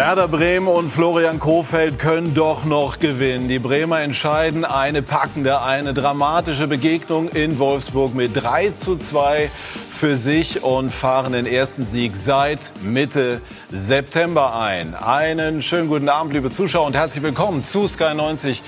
Werder Bremen und Florian Kofeld können doch noch gewinnen. Die Bremer entscheiden eine packende, eine dramatische Begegnung in Wolfsburg mit 3 zu 2 für sich und fahren den ersten Sieg seit Mitte September ein. Einen schönen guten Abend, liebe Zuschauer, und herzlich willkommen zu Sky 90,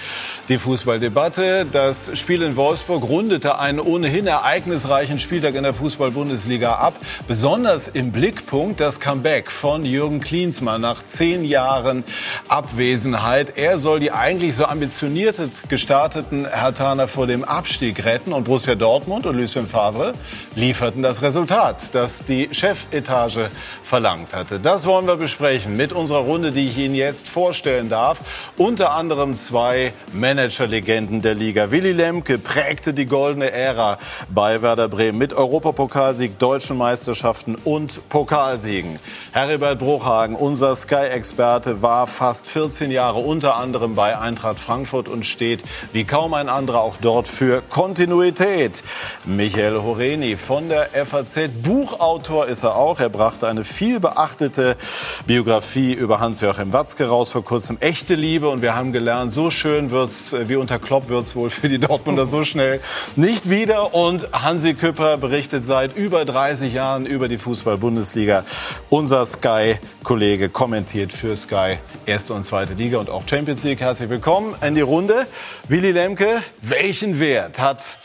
die Fußballdebatte. Das Spiel in Wolfsburg rundete einen ohnehin ereignisreichen Spieltag in der Fußball-Bundesliga ab. Besonders im Blickpunkt das Comeback von Jürgen Klinsmann nach zehn Jahren Abwesenheit. Er soll die eigentlich so ambitioniert gestarteten Hertaner vor dem Abstieg retten und Borussia Dortmund und Lucien Favre lieferten das Resultat, das die Chefetage verlangt hatte. Das wollen wir besprechen mit unserer Runde, die ich Ihnen jetzt vorstellen darf. Unter anderem zwei Managerlegenden der Liga. Willy Lemke prägte die goldene Ära bei Werder Bremen mit Europapokalsieg, deutschen Meisterschaften und Pokalsiegen. Heribert Bruchhagen, unser Sky-Experte, war fast 14 Jahre unter anderem bei Eintracht Frankfurt und steht wie kaum ein anderer auch dort für Kontinuität. Michael Horeni von der FAZ. Buchautor ist er auch. Er brachte eine viel beachtete Biografie über Hans-Joachim Watzke raus vor kurzem. Echte Liebe. Und wir haben gelernt, so schön wird's, äh, wie unter Klopp wird's wohl für die Dortmunder so schnell nicht wieder. Und Hansi Küpper berichtet seit über 30 Jahren über die Fußball-Bundesliga. Unser Sky-Kollege kommentiert für Sky erste und zweite Liga und auch Champions League. Herzlich willkommen in die Runde. Willy Lemke, welchen Wert hat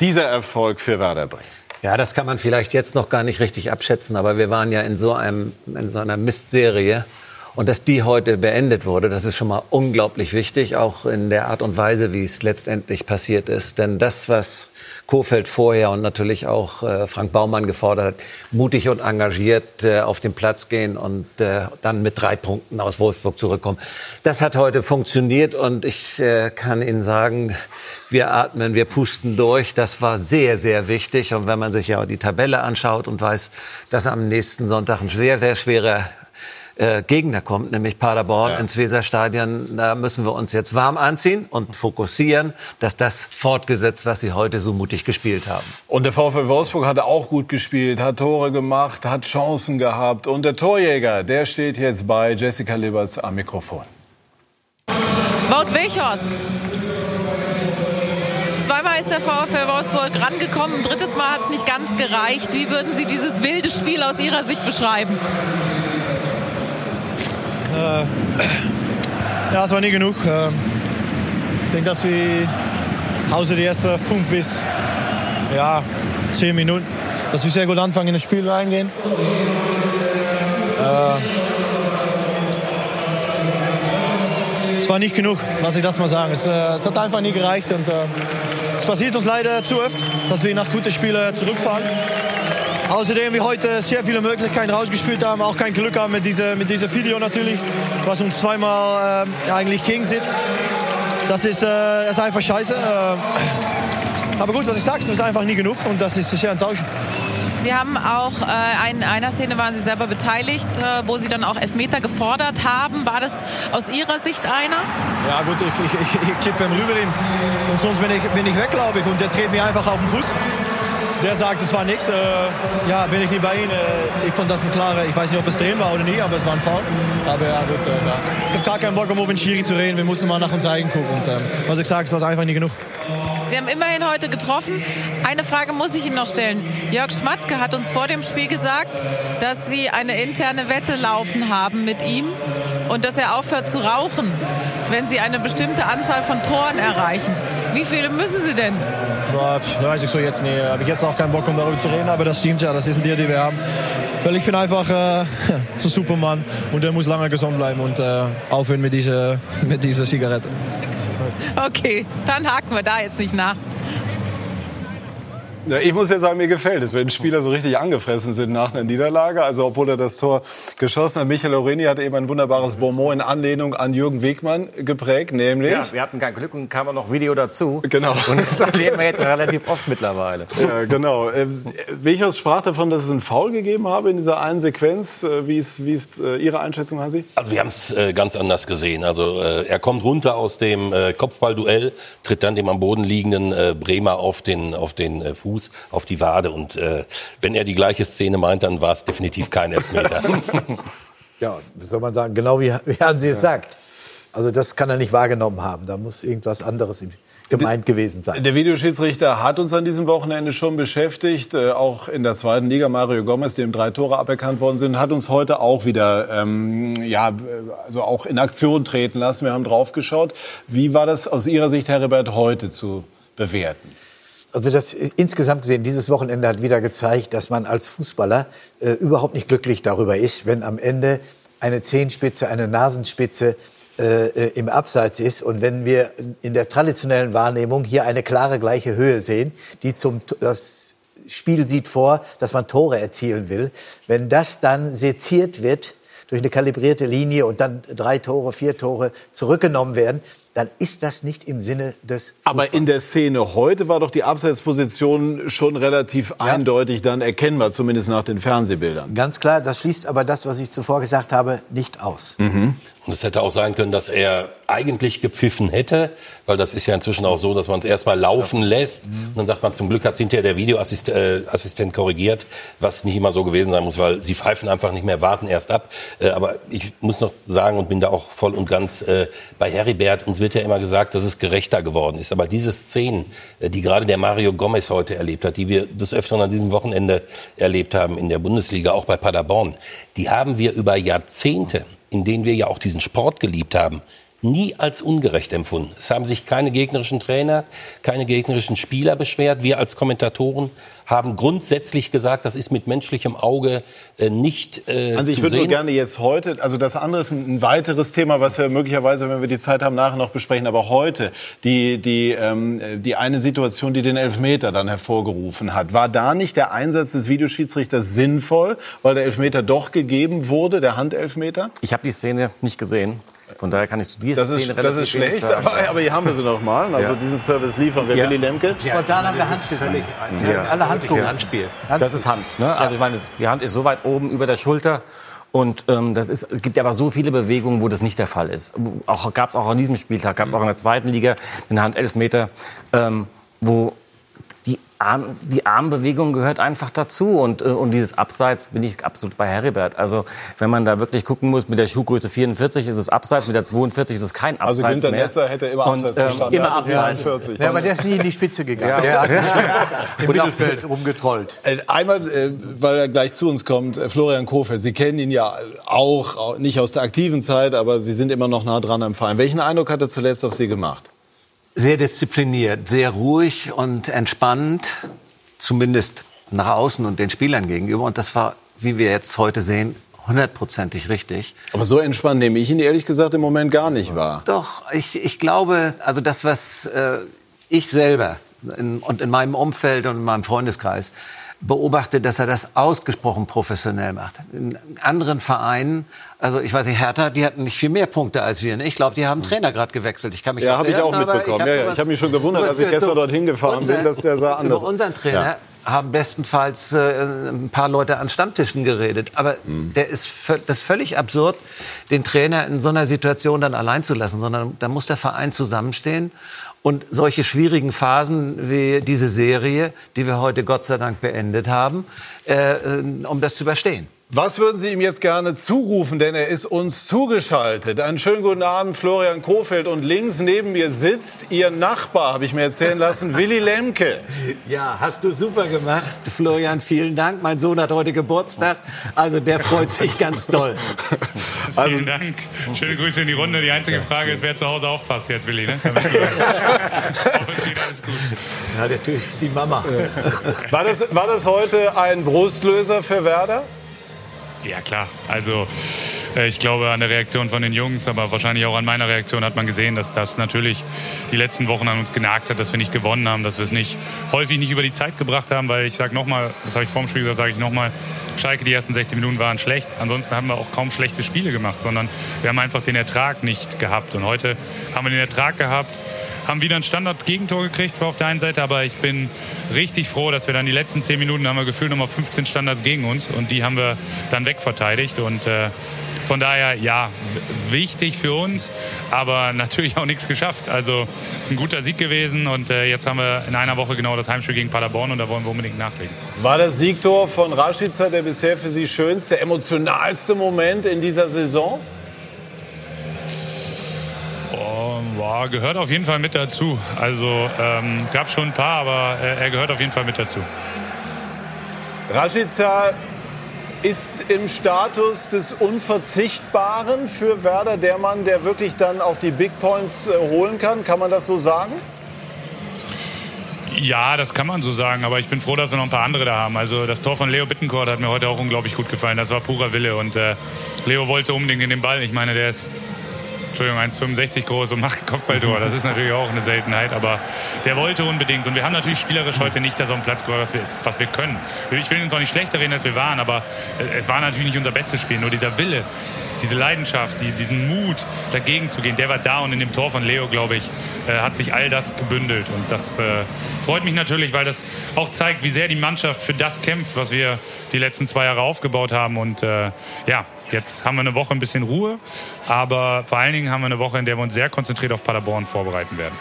dieser Erfolg für Werder Bremen? Ja, das kann man vielleicht jetzt noch gar nicht richtig abschätzen, aber wir waren ja in so, einem, in so einer Mistserie. Und dass die heute beendet wurde, das ist schon mal unglaublich wichtig, auch in der Art und Weise, wie es letztendlich passiert ist. Denn das, was Kofeld vorher und natürlich auch äh, Frank Baumann gefordert hat, mutig und engagiert äh, auf den Platz gehen und äh, dann mit drei Punkten aus Wolfsburg zurückkommen, das hat heute funktioniert und ich äh, kann Ihnen sagen, wir atmen, wir pusten durch. Das war sehr, sehr wichtig. Und wenn man sich ja die Tabelle anschaut und weiß, dass am nächsten Sonntag ein sehr, sehr schwerer äh, Gegner kommt, nämlich Paderborn ja. ins Weserstadion. Da müssen wir uns jetzt warm anziehen und fokussieren, dass das fortgesetzt, was sie heute so mutig gespielt haben. Und der VfL Wolfsburg hat auch gut gespielt, hat Tore gemacht, hat Chancen gehabt. Und der Torjäger, der steht jetzt bei Jessica Libers am Mikrofon. Wout Weghorst Zweimal ist der VfL Wolfsburg rangekommen, drittes Mal hat es nicht ganz gereicht. Wie würden Sie dieses wilde Spiel aus Ihrer Sicht beschreiben? Äh, ja, es war nie genug. Äh, ich denke, dass wir außer die ersten fünf bis ja, zehn Minuten, dass wir sehr gut anfangen in das Spiel reingehen. Äh, es war nicht genug, lass ich das mal sagen. Es, äh, es hat einfach nie gereicht und es passiert uns leider zu oft, dass wir nach guten Spielen zurückfahren. Außerdem wir heute sehr viele Möglichkeiten rausgespielt haben, auch kein Glück haben mit diesem mit dieser Video natürlich, was uns zweimal äh, eigentlich gegen sitzt. Das ist, äh, ist einfach scheiße. Äh, aber gut, was ich sage, es ist einfach nie genug und das ist sehr enttäuschend. Sie haben auch äh, in einer Szene waren Sie selber beteiligt, äh, wo Sie dann auch Elfmeter gefordert haben. War das aus Ihrer Sicht einer? Ja gut, ich, ich, ich, ich chippe ihm rüber hin und sonst bin ich, bin ich weg, glaube ich. Und der dreht mir einfach auf den Fuß. Der sagt, es war nichts. Äh, ja, bin ich nie bei Ihnen. Äh, ich fand das ein klarer, ich weiß nicht, ob es drehen war oder nie, aber es war ein Foul. Aber ja, gut, äh, ja. ich habe gar keinen Bock, um mit Schiri zu reden. Wir mussten mal nach uns eigen gucken. Und ähm, was ich sage, es war einfach nie genug. Sie haben immerhin heute getroffen. Eine Frage muss ich Ihnen noch stellen. Jörg Schmatke hat uns vor dem Spiel gesagt, dass Sie eine interne Wette laufen haben mit ihm und dass er aufhört zu rauchen, wenn Sie eine bestimmte Anzahl von Toren erreichen. Wie viele müssen Sie denn? Weiß ich so jetzt nicht. Habe ich jetzt auch keinen Bock, um darüber zu reden, aber das stimmt ja, das ist ein Tier, die wir haben. Weil ich bin einfach äh, so Supermann und der muss lange gesund bleiben und äh, aufhören mit dieser, mit dieser Zigarette. Okay, dann haken wir da jetzt nicht nach. Ja, ich muss ja sagen, mir gefällt es, wenn Spieler so richtig angefressen sind nach einer Niederlage. Also obwohl er das Tor geschossen hat. Michael Loreni hat eben ein wunderbares Bonmot in Anlehnung an Jürgen Wegmann geprägt, nämlich... Ja, wir hatten kein Glück und kam auch noch Video dazu. Genau. Und das erleben wir jetzt relativ oft mittlerweile. Ja, genau. Wechers sprach davon, dass es einen Foul gegeben habe in dieser einen Sequenz. Äh, wie ist, wie ist äh, Ihre Einschätzung, Hansi? Also wir haben es äh, ganz anders gesehen. Also äh, er kommt runter aus dem äh, Kopfballduell, tritt dann dem am Boden liegenden äh, Bremer auf den, auf den Fuß Fuß auf die Wade. Und äh, wenn er die gleiche Szene meint, dann war es definitiv kein Elfmeter. Ja, das soll man sagen, genau wie, wie Hansi es sagt. Also das kann er nicht wahrgenommen haben. Da muss irgendwas anderes gemeint gewesen sein. Der Videoschiedsrichter hat uns an diesem Wochenende schon beschäftigt. Äh, auch in der zweiten Liga Mario Gomez, dem drei Tore aberkannt worden sind, hat uns heute auch wieder ähm, ja also auch in Aktion treten lassen. Wir haben drauf geschaut. Wie war das aus Ihrer Sicht, Herr Rebert, heute zu bewerten? Also das insgesamt gesehen, dieses Wochenende hat wieder gezeigt, dass man als Fußballer äh, überhaupt nicht glücklich darüber ist, wenn am Ende eine Zehenspitze, eine Nasenspitze äh, äh, im Abseits ist. Und wenn wir in der traditionellen Wahrnehmung hier eine klare gleiche Höhe sehen, die zum das Spiel sieht vor, dass man Tore erzielen will, wenn das dann seziert wird durch eine kalibrierte Linie und dann drei Tore, vier Tore zurückgenommen werden, dann ist das nicht im Sinne des Fußballs. Aber in der Szene heute war doch die Abseitsposition schon relativ ja. eindeutig dann erkennbar, zumindest nach den Fernsehbildern. Ganz klar, das schließt aber das, was ich zuvor gesagt habe, nicht aus. Mhm. Und es hätte auch sein können, dass er eigentlich gepfiffen hätte, weil das ist ja inzwischen auch so, dass man es erstmal laufen lässt. Und dann sagt man, zum Glück hat hinterher der Videoassistent äh, korrigiert, was nicht immer so gewesen sein muss, weil sie pfeifen einfach nicht mehr, warten erst ab. Äh, aber ich muss noch sagen und bin da auch voll und ganz äh, bei Heribert, uns wird ja immer gesagt, dass es gerechter geworden ist. Aber diese Szenen, die gerade der Mario Gomez heute erlebt hat, die wir des Öfteren an diesem Wochenende erlebt haben in der Bundesliga, auch bei Paderborn, die haben wir über Jahrzehnte in denen wir ja auch diesen Sport geliebt haben, nie als ungerecht empfunden. Es haben sich keine gegnerischen Trainer, keine gegnerischen Spieler beschwert. Wir als Kommentatoren haben grundsätzlich gesagt, das ist mit menschlichem Auge äh, nicht äh, also ich würde nur gerne jetzt heute, also das andere ist ein, ein, weiteres Thema, was wir möglicherweise, wenn wir die Zeit haben, nachher noch besprechen. Aber heute die die ähm, die eine Situation, die den Elfmeter dann hervorgerufen hat, war da nicht der Einsatz des Videoschiedsrichters sinnvoll, weil der Elfmeter doch gegeben wurde, der Handelfmeter? Ich habe die Szene nicht gesehen. Von daher kann ich zu dieser das ist, relativ Das ist schlecht, aber, aber, hier haben wir sie noch mal. Also ja. diesen Service liefern wir. Ja. Willi Lemke. Spontan haben wir Hand gesagt. Ja. Alle Hand gucken. Handspiel. Das ist Hand. Ne? Also ich meine, die Hand ist so weit oben über der Schulter. Und ähm, das ist, es gibt ja aber so viele Bewegungen, wo das nicht der Fall ist. Auch gab es auch an diesem Spieltag, gab es auch in der zweiten Liga den Handelfmeter, ähm, wo die, Arm, die Armbewegung gehört einfach dazu. Und, äh, und dieses Abseits bin ich absolut bei Heribert. Also wenn man da wirklich gucken muss, mit der Schuhgröße 44 ist es Abseits, mit der 42 ist es kein Abseits Also Günther mehr. Netzer hätte immer Abseits und, ähm, gestanden. Immer Abseits. Ja, aber der ist nie in die Spitze gegangen. Ja. Der hat im Mittelfeld rumgetrollt. Äh, einmal, äh, weil er gleich zu uns kommt, Florian Kofeld. Sie kennen ihn ja auch, nicht aus der aktiven Zeit, aber Sie sind immer noch nah dran am Verein. Welchen Eindruck hat er zuletzt auf Sie gemacht? Sehr diszipliniert, sehr ruhig und entspannt, zumindest nach außen und den Spielern gegenüber. Und das war, wie wir jetzt heute sehen, hundertprozentig richtig. Aber so entspannt nehme ich ihn ehrlich gesagt im Moment gar nicht wahr. Doch, ich, ich glaube, also das, was äh, ich selber in, und in meinem Umfeld und in meinem Freundeskreis beobachte, dass er das ausgesprochen professionell macht. In anderen Vereinen, also ich weiß nicht, Hertha, die hatten nicht viel mehr Punkte als wir. Ne? Ich glaube, die haben Trainer gerade gewechselt. Ich kann mich ja, habe ich auch mitbekommen. Ich ja, ja. ich habe mich schon gewundert, als ich gestern dorthin gefahren unser, bin, dass der sah anders. Über unseren Trainer ja. haben bestenfalls äh, ein paar Leute an Stammtischen geredet. Aber mhm. der ist das ist völlig absurd, den Trainer in so einer Situation dann allein zu lassen, sondern da muss der Verein zusammenstehen und solche schwierigen Phasen wie diese Serie, die wir heute Gott sei Dank beendet haben, äh, äh um das zu überstehen. Was würden Sie ihm jetzt gerne zurufen, denn er ist uns zugeschaltet. Einen schönen guten Abend, Florian Kofeld. Und links neben mir sitzt Ihr Nachbar, habe ich mir erzählen lassen, Willy Lemke. Ja, hast du super gemacht, Florian. Vielen Dank. Mein Sohn hat heute Geburtstag, also der freut sich ganz doll. Also, Vielen Dank. Schöne Grüße in die Runde. Die einzige Frage ist, wer zu Hause aufpasst jetzt, Willy. Ne? alles gut. Ja, natürlich die Mama. War das, war das heute ein Brustlöser für Werder? Ja, klar. Also äh, ich glaube an der Reaktion von den Jungs, aber wahrscheinlich auch an meiner Reaktion hat man gesehen, dass das natürlich die letzten Wochen an uns genagt hat, dass wir nicht gewonnen haben, dass wir es nicht häufig nicht über die Zeit gebracht haben, weil ich sage nochmal, das habe ich vorm Spiel gesagt, sage ich nochmal, Schalke die ersten 60 Minuten waren schlecht. Ansonsten haben wir auch kaum schlechte Spiele gemacht, sondern wir haben einfach den Ertrag nicht gehabt. Und heute haben wir den Ertrag gehabt haben wieder ein Standard-Gegentor gekriegt, zwar auf der einen Seite, aber ich bin richtig froh, dass wir dann die letzten zehn Minuten haben wir gefühlt nochmal 15 Standards gegen uns und die haben wir dann wegverteidigt und äh, von daher, ja, wichtig für uns, aber natürlich auch nichts geschafft. Also es ist ein guter Sieg gewesen und äh, jetzt haben wir in einer Woche genau das Heimspiel gegen Paderborn und da wollen wir unbedingt nachlegen. War das Siegtor von Rashica der bisher für Sie schönste, emotionalste Moment in dieser Saison? Boah, gehört auf jeden Fall mit dazu. Also ähm, gab schon ein paar, aber er, er gehört auf jeden Fall mit dazu. Rashica ist im Status des Unverzichtbaren für Werder der Mann, der wirklich dann auch die Big Points äh, holen kann. Kann man das so sagen? Ja, das kann man so sagen, aber ich bin froh, dass wir noch ein paar andere da haben. Also das Tor von Leo Bittencourt hat mir heute auch unglaublich gut gefallen. Das war purer Wille und äh, Leo wollte unbedingt in den Ball. Ich meine, der ist Entschuldigung, 1,65 groß und macht Kopfballtor. Das ist natürlich auch eine Seltenheit, aber der wollte unbedingt. Und wir haben natürlich spielerisch heute nicht das auf dem Platz gebracht, was wir, was wir können. Ich will uns auch nicht schlechter reden, als wir waren, aber es war natürlich nicht unser bestes Spiel. Nur dieser Wille, diese Leidenschaft, die, diesen Mut, dagegen zu gehen, der war da. Und in dem Tor von Leo, glaube ich, äh, hat sich all das gebündelt. Und das äh, freut mich natürlich, weil das auch zeigt, wie sehr die Mannschaft für das kämpft, was wir die letzten zwei Jahre aufgebaut haben. Und äh, ja, Jetzt haben wir eine Woche ein bisschen Ruhe, aber vor allen Dingen haben wir eine Woche, in der wir uns sehr konzentriert auf Paderborn vorbereiten werden.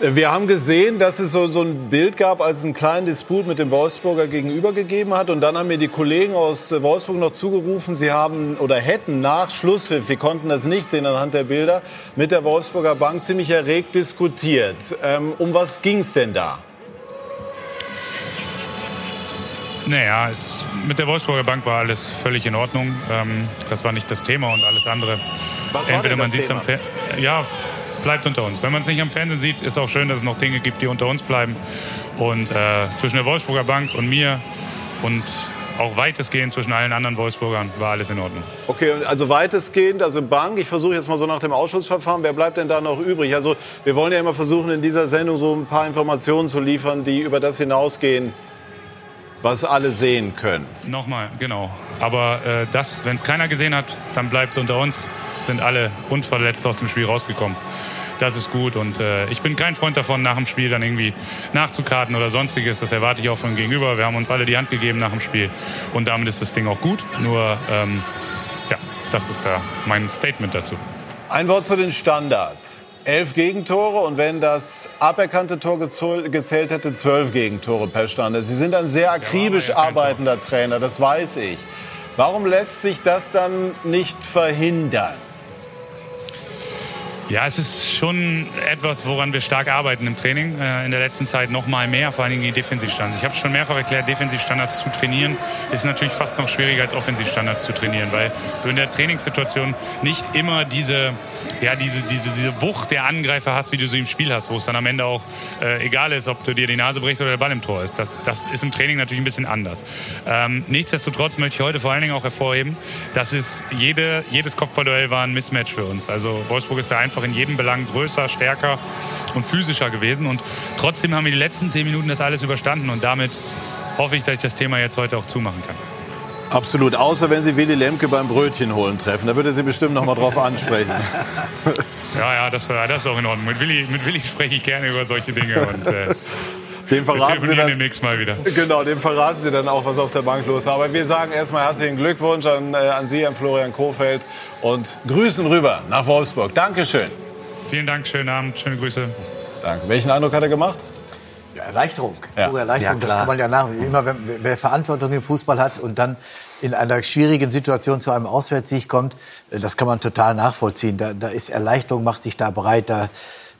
Wir haben gesehen, dass es so, so, ein Bild gab, als es einen kleinen Disput mit dem Wolfsburger gegenüber gegeben hat. Und dann haben mir die Kollegen aus Wolfsburg noch zugerufen, sie haben oder hätten nach Schlusspfiff, wir konnten das nicht sehen anhand der Bilder, mit der Wolfsburger Bank ziemlich erregt diskutiert. Ähm, um was ging es denn da? Naja, es, mit der Wolfsburger Bank war alles völlig in Ordnung. Ähm, das war nicht das Thema und alles andere. Was Entweder man sieht es am Fernsehen. Ja, bleibt unter uns. Wenn man es nicht am Fernsehen sieht, ist auch schön, dass es noch Dinge gibt, die unter uns bleiben. Und äh, zwischen der Wolfsburger Bank und mir und auch weitestgehend zwischen allen anderen Wolfsburgern war alles in Ordnung. Okay, also weitestgehend, also Bank, ich versuche jetzt mal so nach dem Ausschussverfahren, wer bleibt denn da noch übrig? Also wir wollen ja immer versuchen, in dieser Sendung so ein paar Informationen zu liefern, die über das hinausgehen, was alle sehen können. Nochmal, genau. Aber äh, das, wenn es keiner gesehen hat, dann bleibt es unter uns. Sind alle unverletzt aus dem Spiel rausgekommen. Das ist gut und äh, ich bin kein Freund davon, nach dem Spiel dann irgendwie nachzukarten oder sonstiges. Das erwarte ich auch von Gegenüber. Wir haben uns alle die Hand gegeben nach dem Spiel und damit ist das Ding auch gut. Nur, ähm, ja, das ist da mein Statement dazu. Ein Wort zu den Standards. Elf Gegentore und wenn das aberkannte Tor gezählt hätte, zwölf Gegentore per Stunde. Sie sind ein sehr akribisch ja arbeitender Trainer, das weiß ich. Warum lässt sich das dann nicht verhindern? Ja, es ist schon etwas, woran wir stark arbeiten im Training. Äh, in der letzten Zeit noch mal mehr, vor allen Dingen die Defensivstandards. Ich habe schon mehrfach erklärt, Defensivstandards zu trainieren ist natürlich fast noch schwieriger als Offensivstandards zu trainieren, weil du in der Trainingssituation nicht immer diese ja, diese, diese, diese Wucht der Angreifer hast, wie du sie im Spiel hast, wo es dann am Ende auch äh, egal ist, ob du dir die Nase brichst oder der Ball im Tor ist. Das, das ist im Training natürlich ein bisschen anders. Ähm, nichtsdestotrotz möchte ich heute vor allen Dingen auch hervorheben, dass es jede, jedes Kopfballduell war ein Mismatch für uns. Also Wolfsburg ist da einfach in jedem Belang größer, stärker und physischer gewesen. Und trotzdem haben wir die letzten zehn Minuten das alles überstanden und damit hoffe ich, dass ich das Thema jetzt heute auch zumachen kann. Absolut, außer wenn Sie Willy Lemke beim Brötchen holen treffen. Da würde Sie bestimmt noch mal drauf ansprechen. ja, ja, das, das ist auch in Ordnung. Mit Willy, mit Willi spreche ich gerne über solche Dinge. Und, äh, dem verraten Sie dann, demnächst mal wieder. Genau, dem verraten Sie dann auch, was auf der Bank los ist. Aber wir sagen erstmal herzlichen Glückwunsch an, äh, an Sie, an Florian Kohfeldt und grüßen rüber nach Wolfsburg. Dankeschön. Vielen Dank, schönen Abend, schöne Grüße. Danke. Welchen Eindruck hat er gemacht? Erleichterung. Ja. Erleichterung, ja, das kann man ja nach. Immer, wenn, wer Verantwortung im Fußball hat und dann in einer schwierigen Situation zu einem Auswärtssieg kommt, äh, das kann man total nachvollziehen. Da, da ist Erleichterung, macht sich da breit. Da,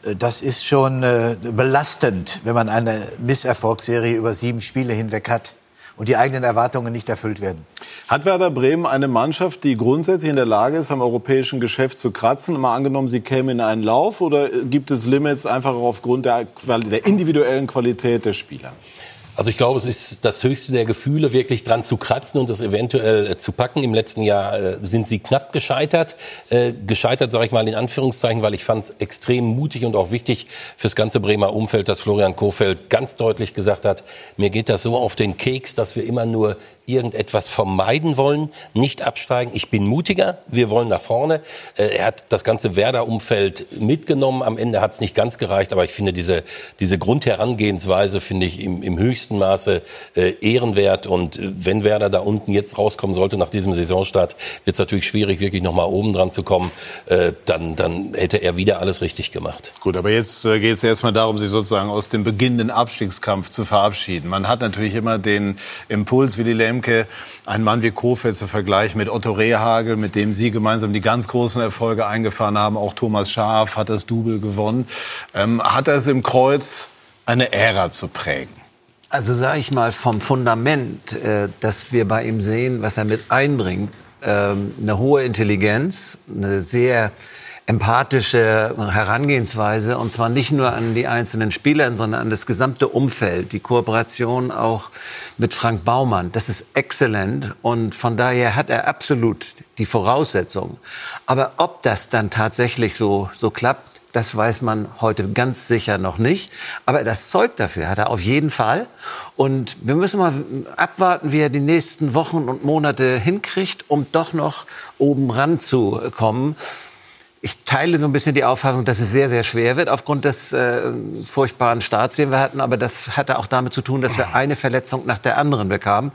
äh, das ist schon äh, belastend, wenn man eine Misserfolgsserie über sieben Spiele hinweg hat und die eigenen Erwartungen nicht erfüllt werden. Hat Werder Bremen eine Mannschaft, die grundsätzlich in der Lage ist, am europäischen Geschäft zu kratzen? Mal angenommen, sie käme in einen Lauf oder gibt es Limits einfach aufgrund der, der individuellen Qualität der Spieler? Also ich glaube, es ist das höchste der Gefühle, wirklich dran zu kratzen und das eventuell äh, zu packen. Im letzten Jahr äh, sind sie knapp gescheitert. Äh, gescheitert, sage ich mal in Anführungszeichen, weil ich fand es extrem mutig und auch wichtig fürs ganze Bremer Umfeld, dass Florian Kofeld ganz deutlich gesagt hat, mir geht das so auf den Keks, dass wir immer nur irgendetwas vermeiden wollen, nicht absteigen. Ich bin mutiger, wir wollen nach vorne. Er hat das ganze Werder-Umfeld mitgenommen. Am Ende hat es nicht ganz gereicht, aber ich finde diese, diese Grundherangehensweise finde ich im, im höchsten Maße äh, ehrenwert. Und äh, wenn Werder da unten jetzt rauskommen sollte nach diesem Saisonstart, wird es natürlich schwierig, wirklich nochmal oben dran zu kommen. Äh, dann, dann hätte er wieder alles richtig gemacht. Gut, aber jetzt äh, geht es erstmal darum, sich sozusagen aus dem beginnenden Abstiegskampf zu verabschieden. Man hat natürlich immer den Impuls, wie die Lemke, einen Mann wie Kofeld zu vergleichen mit Otto Rehagel, mit dem Sie gemeinsam die ganz großen Erfolge eingefahren haben. Auch Thomas Schaaf hat das Double gewonnen. Ähm, hat er es im Kreuz, eine Ära zu prägen? Also sage ich mal vom Fundament, äh, dass wir bei ihm sehen, was er mit einbringt, ähm, eine hohe Intelligenz, eine sehr empathische Herangehensweise und zwar nicht nur an die einzelnen Spieler, sondern an das gesamte Umfeld, die Kooperation auch mit Frank Baumann. Das ist exzellent und von daher hat er absolut die Voraussetzungen. Aber ob das dann tatsächlich so, so klappt, das weiß man heute ganz sicher noch nicht. Aber das Zeug dafür hat er auf jeden Fall. Und wir müssen mal abwarten, wie er die nächsten Wochen und Monate hinkriegt, um doch noch oben ranzukommen ich teile so ein bisschen die Auffassung, dass es sehr, sehr schwer wird aufgrund des äh, furchtbaren Starts, den wir hatten. Aber das hatte auch damit zu tun, dass wir eine Verletzung nach der anderen bekamen.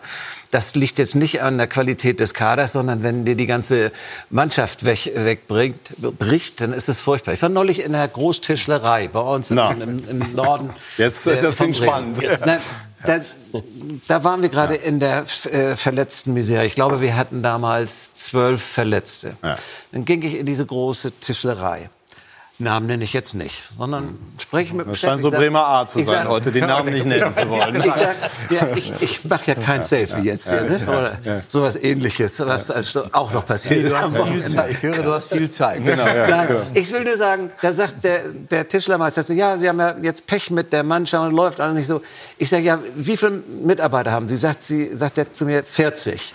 Das liegt jetzt nicht an der Qualität des Kaders, sondern wenn dir die ganze Mannschaft weg, wegbringt, bricht, dann ist es furchtbar. Ich war neulich in der Großtischlerei bei uns im, im, im, Norden. Jetzt, äh, das klingt spannend. Jetzt, nein, da, da waren wir gerade in der äh, verletzten Misere. Ich glaube, wir hatten damals zwölf Verletzte. Dann ging ich in diese große Tischlerei. Namen nenne ich jetzt nicht, sondern spreche mit Das scheint so Bremer Art zu sein, sag, heute den Namen nicht nennen zu wollen. Ich, ja, ich, ich mache ja kein Selfie jetzt hier, ne? oder sowas ähnliches, was also auch noch passiert ist. Ich höre, du hast viel Zeit. Genau, ja, genau. Ich will nur sagen, da sagt der, der Tischlermeister so, ja, Sie haben ja jetzt Pech mit der Mannschaft und läuft alles nicht so. Ich sage, ja, wie viele Mitarbeiter haben Sie? Sagt, sie, sagt er zu mir, 40.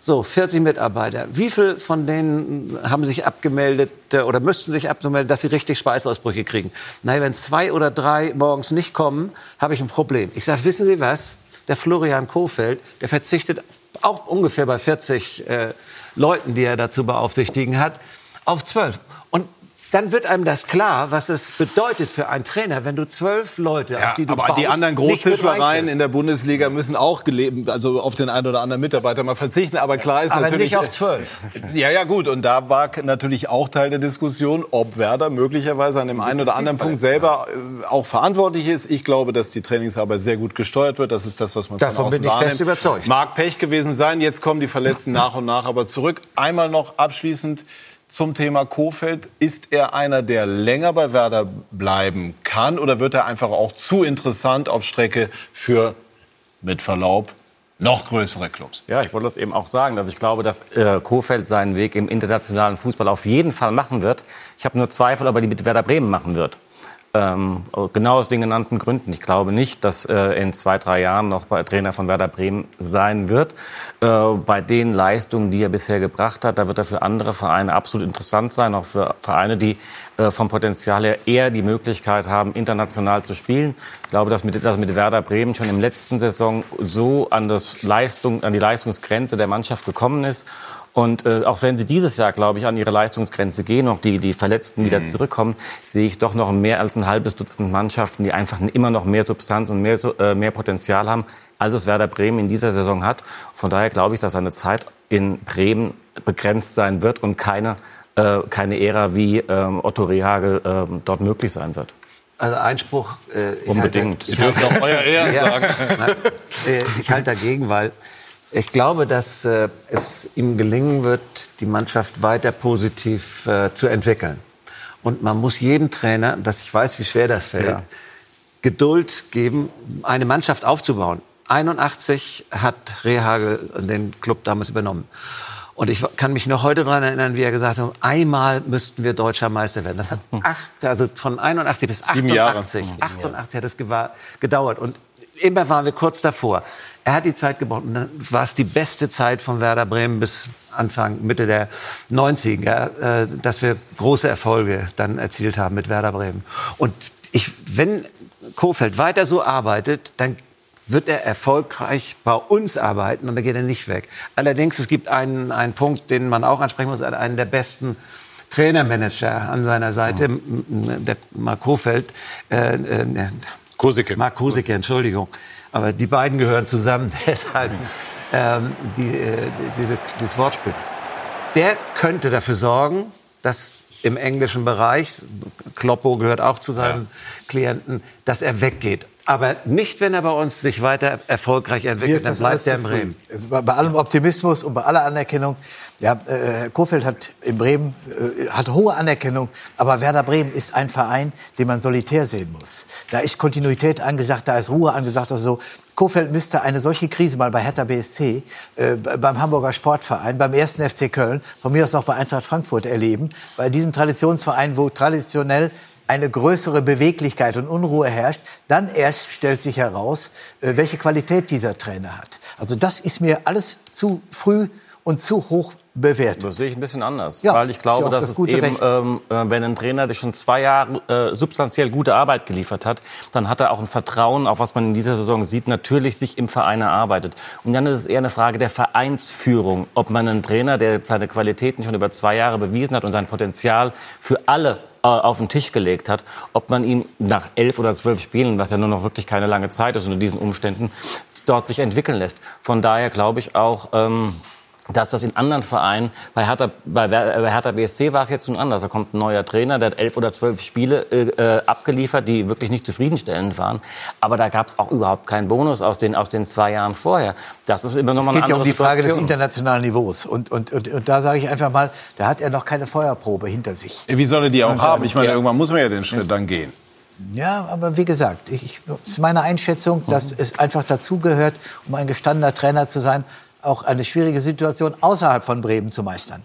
So, 40 Mitarbeiter. Wie viel von denen haben sich abgemeldet äh, oder müssten sich abmelden, dass sie richtig Schweißausbrüche kriegen? Naja, wenn zwei oder drei morgens nicht kommen, habe ich ein Problem. Ich sage, wissen Sie was? Der Florian Kofeld, der verzichtet auch ungefähr bei 40 äh, Leuten, die er dazu beaufsichtigen hat, auf zwölf. Und dann wird einem das klar, was es bedeutet für einen Trainer, wenn du zwölf Leute, ja, auf die du aber baust, die anderen Großtischlereien in der Bundesliga müssen auch gelebt, also auf den einen oder anderen Mitarbeiter mal verzichten. Aber klar ist aber natürlich nicht auf zwölf. Ja, ja, gut. Und da war natürlich auch Teil der Diskussion, ob Werder möglicherweise an dem einen oder anderen Punkt selber äh, auch verantwortlich ist. Ich glaube, dass die Trainingsarbeit sehr gut gesteuert wird. Das ist das, was man Davon von bin ich wahrnimmt. fest überzeugt. Mag Pech gewesen sein. Jetzt kommen die Verletzten nach und nach aber zurück. Einmal noch abschließend zum Thema Kofeld. Ist er einer, der länger bei Werder bleiben kann oder wird er einfach auch zu interessant auf Strecke für, mit Verlaub, noch größere Clubs? Ja, ich wollte das eben auch sagen, dass ich glaube, dass äh, Kofeld seinen Weg im internationalen Fußball auf jeden Fall machen wird. Ich habe nur Zweifel, ob er die mit Werder Bremen machen wird. Ähm, genau aus den genannten Gründen. Ich glaube nicht, dass er äh, in zwei, drei Jahren noch Trainer von Werder Bremen sein wird. Äh, bei den Leistungen, die er bisher gebracht hat, da wird er für andere Vereine absolut interessant sein, auch für Vereine, die äh, vom Potenzial her eher die Möglichkeit haben, international zu spielen. Ich glaube, dass mit, dass mit Werder Bremen schon im letzten Saison so an, das Leistung, an die Leistungsgrenze der Mannschaft gekommen ist und äh, auch wenn sie dieses Jahr, glaube ich, an ihre Leistungsgrenze gehen, noch die, die Verletzten wieder mhm. zurückkommen, sehe ich doch noch mehr als ein halbes Dutzend Mannschaften, die einfach immer noch mehr Substanz und mehr, äh, mehr Potenzial haben, als es Werder Bremen in dieser Saison hat. Von daher glaube ich, dass seine Zeit in Bremen begrenzt sein wird und keine, äh, keine Ära wie ähm, Otto Rehagel äh, dort möglich sein wird. Also Einspruch. Äh, Unbedingt. Sie dürfen auch euer Ehren ja, sagen. Nein, äh, ich halte dagegen, weil ich glaube, dass äh, es ihm gelingen wird, die Mannschaft weiter positiv äh, zu entwickeln. Und man muss jedem Trainer, dass ich weiß, wie schwer das fällt, ja. Geduld geben, eine Mannschaft aufzubauen. 81 hat Rehagel den Club damals übernommen. Und ich kann mich noch heute daran erinnern, wie er gesagt hat, einmal müssten wir deutscher Meister werden. Das hat acht, also von 81 bis 88, 88 hat es gedauert. Und immer waren wir kurz davor. Er hat die Zeit gebraucht und dann war es die beste Zeit von Werder Bremen bis Anfang, Mitte der 90er, äh, dass wir große Erfolge dann erzielt haben mit Werder Bremen. Und ich, wenn Kofeld weiter so arbeitet, dann wird er erfolgreich bei uns arbeiten und dann geht er nicht weg. Allerdings, es gibt einen, einen Punkt, den man auch ansprechen muss, einen der besten Trainermanager an seiner Seite, mhm. der Mark Kofeld, äh, äh, Kosicke. Mark Kosicke, Entschuldigung. Aber die beiden gehören zusammen, deshalb ähm, die, äh, diese, dieses Wortspiel. Der könnte dafür sorgen, dass im englischen Bereich, Kloppo gehört auch zu seinen ja. Klienten, dass er weggeht. Aber nicht, wenn er bei uns sich weiter erfolgreich entwickelt, dann bleibt er in Bremen. Bei allem Optimismus und bei aller Anerkennung, ja, äh, Kofeld hat in Bremen äh, hat hohe Anerkennung, aber Werder Bremen ist ein Verein, den man solitär sehen muss. Da ist Kontinuität angesagt, da ist Ruhe angesagt, also Kofeld müsste eine solche Krise mal bei Hertha BSC, äh, beim Hamburger Sportverein, beim ersten FC Köln, von mir aus auch bei Eintracht Frankfurt erleben, bei diesem Traditionsverein, wo traditionell eine größere Beweglichkeit und Unruhe herrscht, dann erst stellt sich heraus, äh, welche Qualität dieser Trainer hat. Also das ist mir alles zu früh und zu hoch bewertet. Das sehe ich ein bisschen anders, ja, weil ich glaube, dass das es eben, ähm, äh, wenn ein Trainer der schon zwei Jahre äh, substanziell gute Arbeit geliefert hat, dann hat er auch ein Vertrauen, auf was man in dieser Saison sieht, natürlich sich im Verein erarbeitet. Und dann ist es eher eine Frage der Vereinsführung, ob man einen Trainer, der seine Qualitäten schon über zwei Jahre bewiesen hat und sein Potenzial für alle auf den Tisch gelegt hat, ob man ihn nach elf oder zwölf Spielen, was ja nur noch wirklich keine lange Zeit ist unter diesen Umständen, dort sich entwickeln lässt. Von daher glaube ich auch, ähm, dass das in anderen Vereinen, bei Hertha, bei, bei Hertha BSC war es jetzt nun anders. Da kommt ein neuer Trainer, der hat elf oder zwölf Spiele äh, abgeliefert, die wirklich nicht zufriedenstellend waren. Aber da gab es auch überhaupt keinen Bonus aus den, aus den zwei Jahren vorher. Das ist immer nochmal eine andere Es geht ja um die Frage des internationalen Niveaus. Und, und, und, und da sage ich einfach mal, da hat er noch keine Feuerprobe hinter sich. Wie soll er die auch und, haben? Ich meine, ja. irgendwann muss man ja den Schritt ja. dann gehen. Ja, aber wie gesagt, ich, das ist meine Einschätzung, dass mhm. es einfach dazugehört, um ein gestandener Trainer zu sein, auch eine schwierige Situation außerhalb von Bremen zu meistern.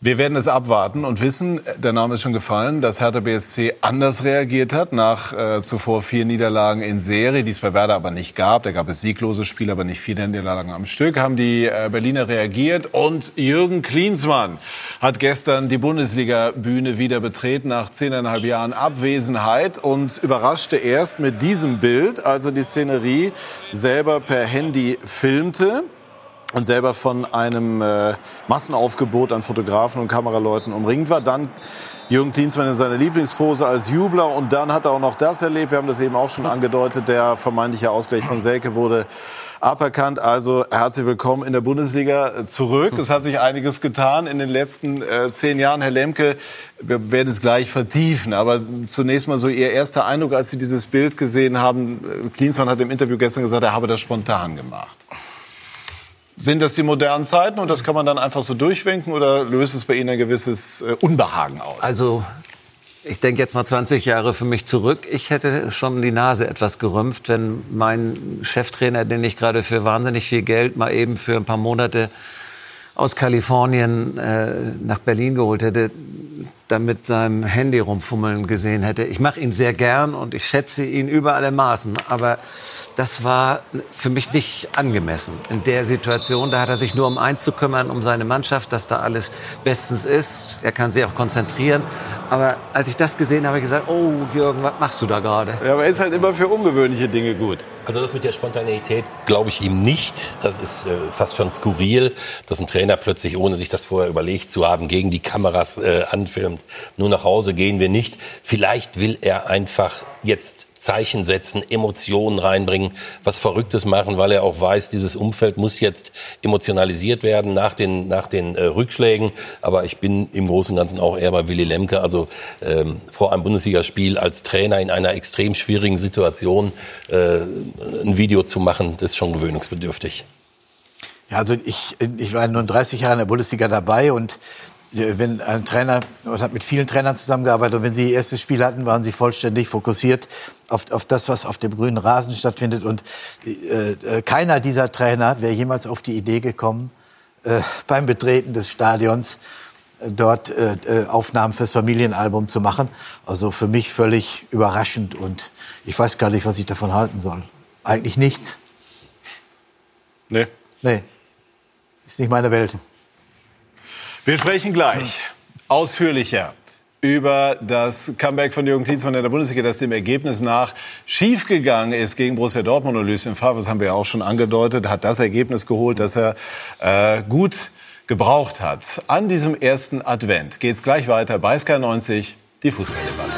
Wir werden es abwarten und wissen, der Name ist schon gefallen, dass Hertha BSC anders reagiert hat nach äh, zuvor vier Niederlagen in Serie, die es bei Werder aber nicht gab. Da gab es sieglose Spiele, aber nicht viele Niederlagen am Stück. Haben die äh, Berliner reagiert und Jürgen Klinsmann hat gestern die Bundesliga-Bühne wieder betreten nach zehneinhalb Jahren Abwesenheit und überraschte erst mit diesem Bild, also die Szenerie selber per Handy filmte und selber von einem äh, Massenaufgebot an Fotografen und Kameraleuten umringt war. Dann Jürgen Klinsmann in seiner Lieblingspose als Jubler und dann hat er auch noch das erlebt. Wir haben das eben auch schon angedeutet. Der vermeintliche Ausgleich von Selke wurde aberkannt. Also herzlich willkommen in der Bundesliga zurück. Es hat sich einiges getan in den letzten äh, zehn Jahren. Herr Lemke, wir werden es gleich vertiefen. Aber zunächst mal so Ihr erster Eindruck, als Sie dieses Bild gesehen haben. Klinsmann hat im Interview gestern gesagt, er habe das spontan gemacht. Sind das die modernen Zeiten und das kann man dann einfach so durchwinken oder löst es bei Ihnen ein gewisses äh, Unbehagen aus? Also ich denke jetzt mal 20 Jahre für mich zurück. Ich hätte schon die Nase etwas gerümpft, wenn mein Cheftrainer, den ich gerade für wahnsinnig viel Geld mal eben für ein paar Monate aus Kalifornien äh, nach Berlin geholt hätte, damit seinem Handy rumfummeln gesehen hätte. Ich mache ihn sehr gern und ich schätze ihn über alle Maßen, aber das war für mich nicht angemessen in der Situation. Da hat er sich nur um eins zu kümmern, um seine Mannschaft, dass da alles bestens ist. Er kann sich auch konzentrieren. Aber als ich das gesehen habe, habe ich gesagt, oh Jürgen, was machst du da gerade? Ja, aber er ist halt immer für ungewöhnliche Dinge gut. Also das mit der Spontaneität glaube ich ihm nicht. Das ist äh, fast schon skurril, dass ein Trainer plötzlich, ohne sich das vorher überlegt zu haben, gegen die Kameras äh, anfilmt. Nur nach Hause gehen wir nicht. Vielleicht will er einfach jetzt Zeichen setzen, Emotionen reinbringen, was Verrücktes machen, weil er auch weiß, dieses Umfeld muss jetzt emotionalisiert werden nach den, nach den äh, Rückschlägen. Aber ich bin im Großen und Ganzen auch eher bei Willy Lemke. Also ähm, vor einem Bundesligaspiel als Trainer in einer extrem schwierigen Situation äh, ein Video zu machen, das ist schon gewöhnungsbedürftig. Ja, also ich, ich war nun 30 Jahre in der Bundesliga dabei und wenn ein Trainer und hat mit vielen Trainern zusammengearbeitet und wenn sie ihr erstes Spiel hatten, waren sie vollständig fokussiert auf, auf das, was auf dem grünen Rasen stattfindet. Und äh, äh, keiner dieser Trainer wäre jemals auf die Idee gekommen, äh, beim Betreten des Stadions äh, dort äh, äh, Aufnahmen fürs Familienalbum zu machen. Also für mich völlig überraschend und ich weiß gar nicht, was ich davon halten soll. Eigentlich nichts. Nee. Nee. Ist nicht meine Welt. Wir sprechen gleich ausführlicher über das Comeback von Jürgen Klinsmann in der Bundesliga, das dem Ergebnis nach schiefgegangen ist gegen Borussia Dortmund und Lucien Favre, das haben wir ja auch schon angedeutet, hat das Ergebnis geholt, das er äh, gut gebraucht hat. An diesem ersten Advent geht's gleich weiter bei Sky 90, die Fußballdebatte.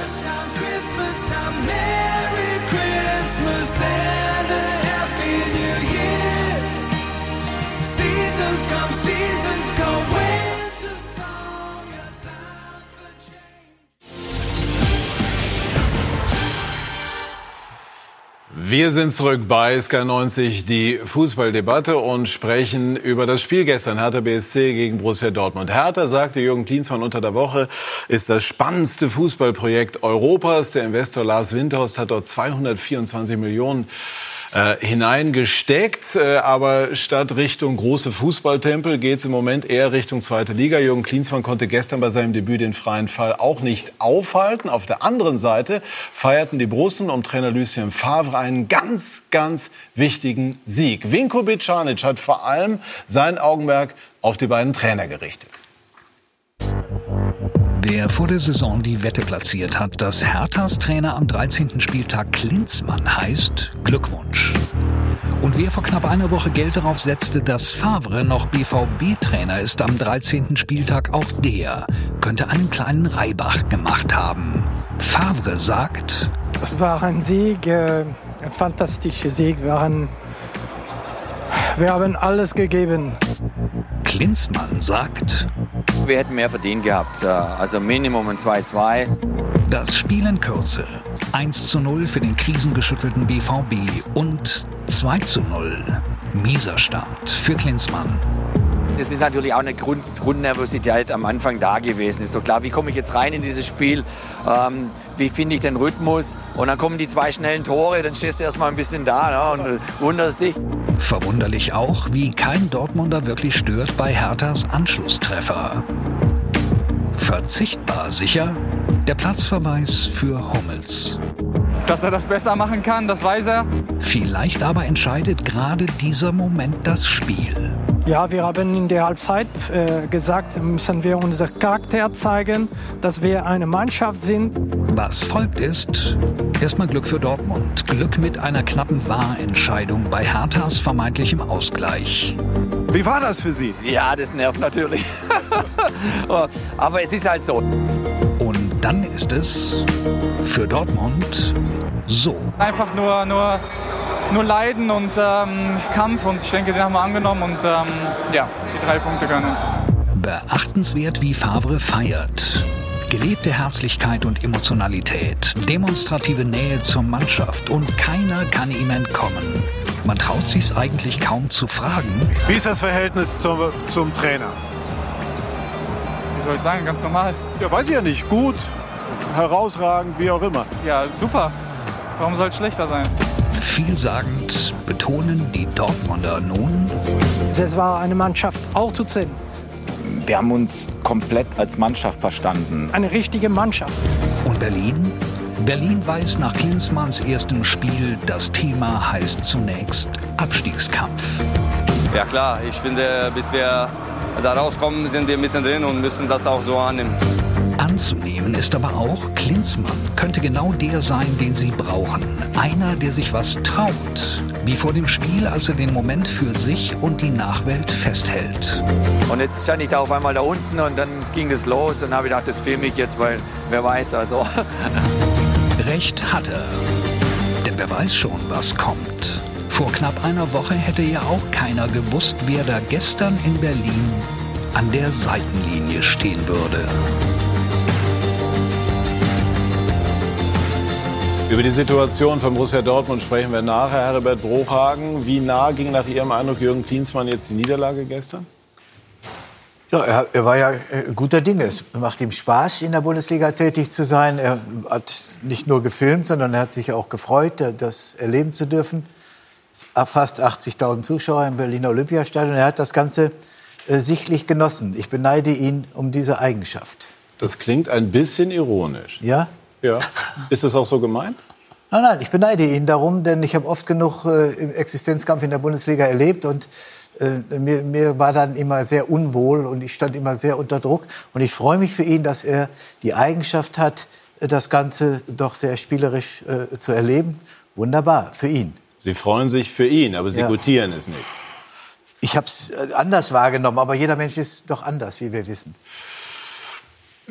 Wir sind zurück bei SK90, die Fußballdebatte und sprechen über das Spiel gestern Hertha BSC gegen Borussia Dortmund. Hertha, sagte Jürgen Klinsmann unter der Woche, ist das spannendste Fußballprojekt Europas. Der Investor Lars Windhorst hat dort 224 Millionen äh, hineingesteckt. Äh, aber statt Richtung große Fußballtempel geht es im Moment eher Richtung zweite Liga. Jürgen Klinsmann konnte gestern bei seinem Debüt den freien Fall auch nicht aufhalten. Auf der anderen Seite feierten die Brussen um Trainer Lucien Favre einen ganz, ganz wichtigen Sieg. Vinko Bicanic hat vor allem sein Augenmerk auf die beiden Trainer gerichtet. Wer vor der Saison die Wette platziert hat, dass Herthas Trainer am 13. Spieltag Klinsmann heißt, Glückwunsch. Und wer vor knapp einer Woche Geld darauf setzte, dass Favre noch BVB-Trainer ist am 13. Spieltag, auch der könnte einen kleinen Reibach gemacht haben. Favre sagt, es war ein Sieg, äh, ein fantastischer Sieg. Wir haben, wir haben alles gegeben. Klinsmann sagt, wir hätten mehr verdient gehabt. Also Minimum ein 2-2. Das Spiel in Kürze. 1 zu 0 für den krisengeschüttelten BVB und 2 zu 0. Mieser Start für Klinsmann. Es ist natürlich auch eine Grund, Grundnervosität am Anfang da gewesen. Ist doch klar, wie komme ich jetzt rein in dieses Spiel? Ähm, wie finde ich den Rhythmus? Und dann kommen die zwei schnellen Tore, dann stehst du erstmal ein bisschen da ne, und wunderst dich. Verwunderlich auch, wie kein Dortmunder wirklich stört bei Herthas Anschlusstreffer. Verzichtbar sicher der Platzverweis für Hummels. Dass er das besser machen kann, das weiß er. Vielleicht aber entscheidet gerade dieser Moment das Spiel. Ja, wir haben in der Halbzeit äh, gesagt, müssen wir unser Charakter zeigen, dass wir eine Mannschaft sind. Was folgt ist erstmal Glück für Dortmund. Glück mit einer knappen Wahrentscheidung bei Herthas vermeintlichem Ausgleich. Wie war das für Sie? Ja, das nervt natürlich. Aber es ist halt so. Und dann ist es für Dortmund so. Einfach nur, nur nur Leiden und ähm, Kampf und ich denke, den haben wir angenommen und ähm, ja, die drei Punkte können uns. Beachtenswert, wie Favre feiert. Gelebte Herzlichkeit und Emotionalität, demonstrative Nähe zur Mannschaft und keiner kann ihm entkommen. Man traut sich's eigentlich kaum zu fragen. Wie ist das Verhältnis zum, zum Trainer? Wie soll ich sagen, ganz normal. Ja, weiß ich ja nicht. Gut, herausragend, wie auch immer. Ja, super. Warum soll es schlechter sein? Vielsagend betonen die Dortmunder nun. Es war eine Mannschaft auch zu zählen. Wir haben uns komplett als Mannschaft verstanden. Eine richtige Mannschaft. Und Berlin? Berlin weiß nach Klinsmanns erstem Spiel, das Thema heißt zunächst Abstiegskampf. Ja klar, ich finde, bis wir da rauskommen, sind wir mittendrin und müssen das auch so annehmen. Anzunehmen ist aber auch, Klinsmann könnte genau der sein, den sie brauchen. Einer, der sich was traut. Wie vor dem Spiel, als er den Moment für sich und die Nachwelt festhält. Und jetzt stand ich da auf einmal da unten und dann ging das los und habe gedacht, das filme ich jetzt, weil wer weiß, also. Recht hat er. Denn wer weiß schon, was kommt. Vor knapp einer Woche hätte ja auch keiner gewusst, wer da gestern in Berlin an der Seitenlinie stehen würde. Über die Situation von Borussia Dortmund sprechen wir nachher. Herbert Bruchhagen, wie nah ging nach Ihrem Eindruck Jürgen Klinsmann jetzt die Niederlage gestern? Ja, er, er war ja äh, guter Dinge. Es macht ihm Spaß, in der Bundesliga tätig zu sein. Er hat nicht nur gefilmt, sondern er hat sich auch gefreut, das erleben zu dürfen. Fast 80.000 Zuschauer im Berliner Olympiastadion. Er hat das Ganze äh, sichtlich genossen. Ich beneide ihn um diese Eigenschaft. Das klingt ein bisschen ironisch. Ja? Ja. Ist es auch so gemeint? Nein, nein, ich beneide ihn darum, denn ich habe oft genug äh, im Existenzkampf in der Bundesliga erlebt und äh, mir, mir, war dann immer sehr unwohl und ich stand immer sehr unter Druck. Und ich freue mich für ihn, dass er die Eigenschaft hat, das Ganze doch sehr spielerisch äh, zu erleben. Wunderbar, für ihn. Sie freuen sich für ihn, aber Sie ja. gutieren es nicht. Ich habe es äh, anders wahrgenommen, aber jeder Mensch ist doch anders, wie wir wissen.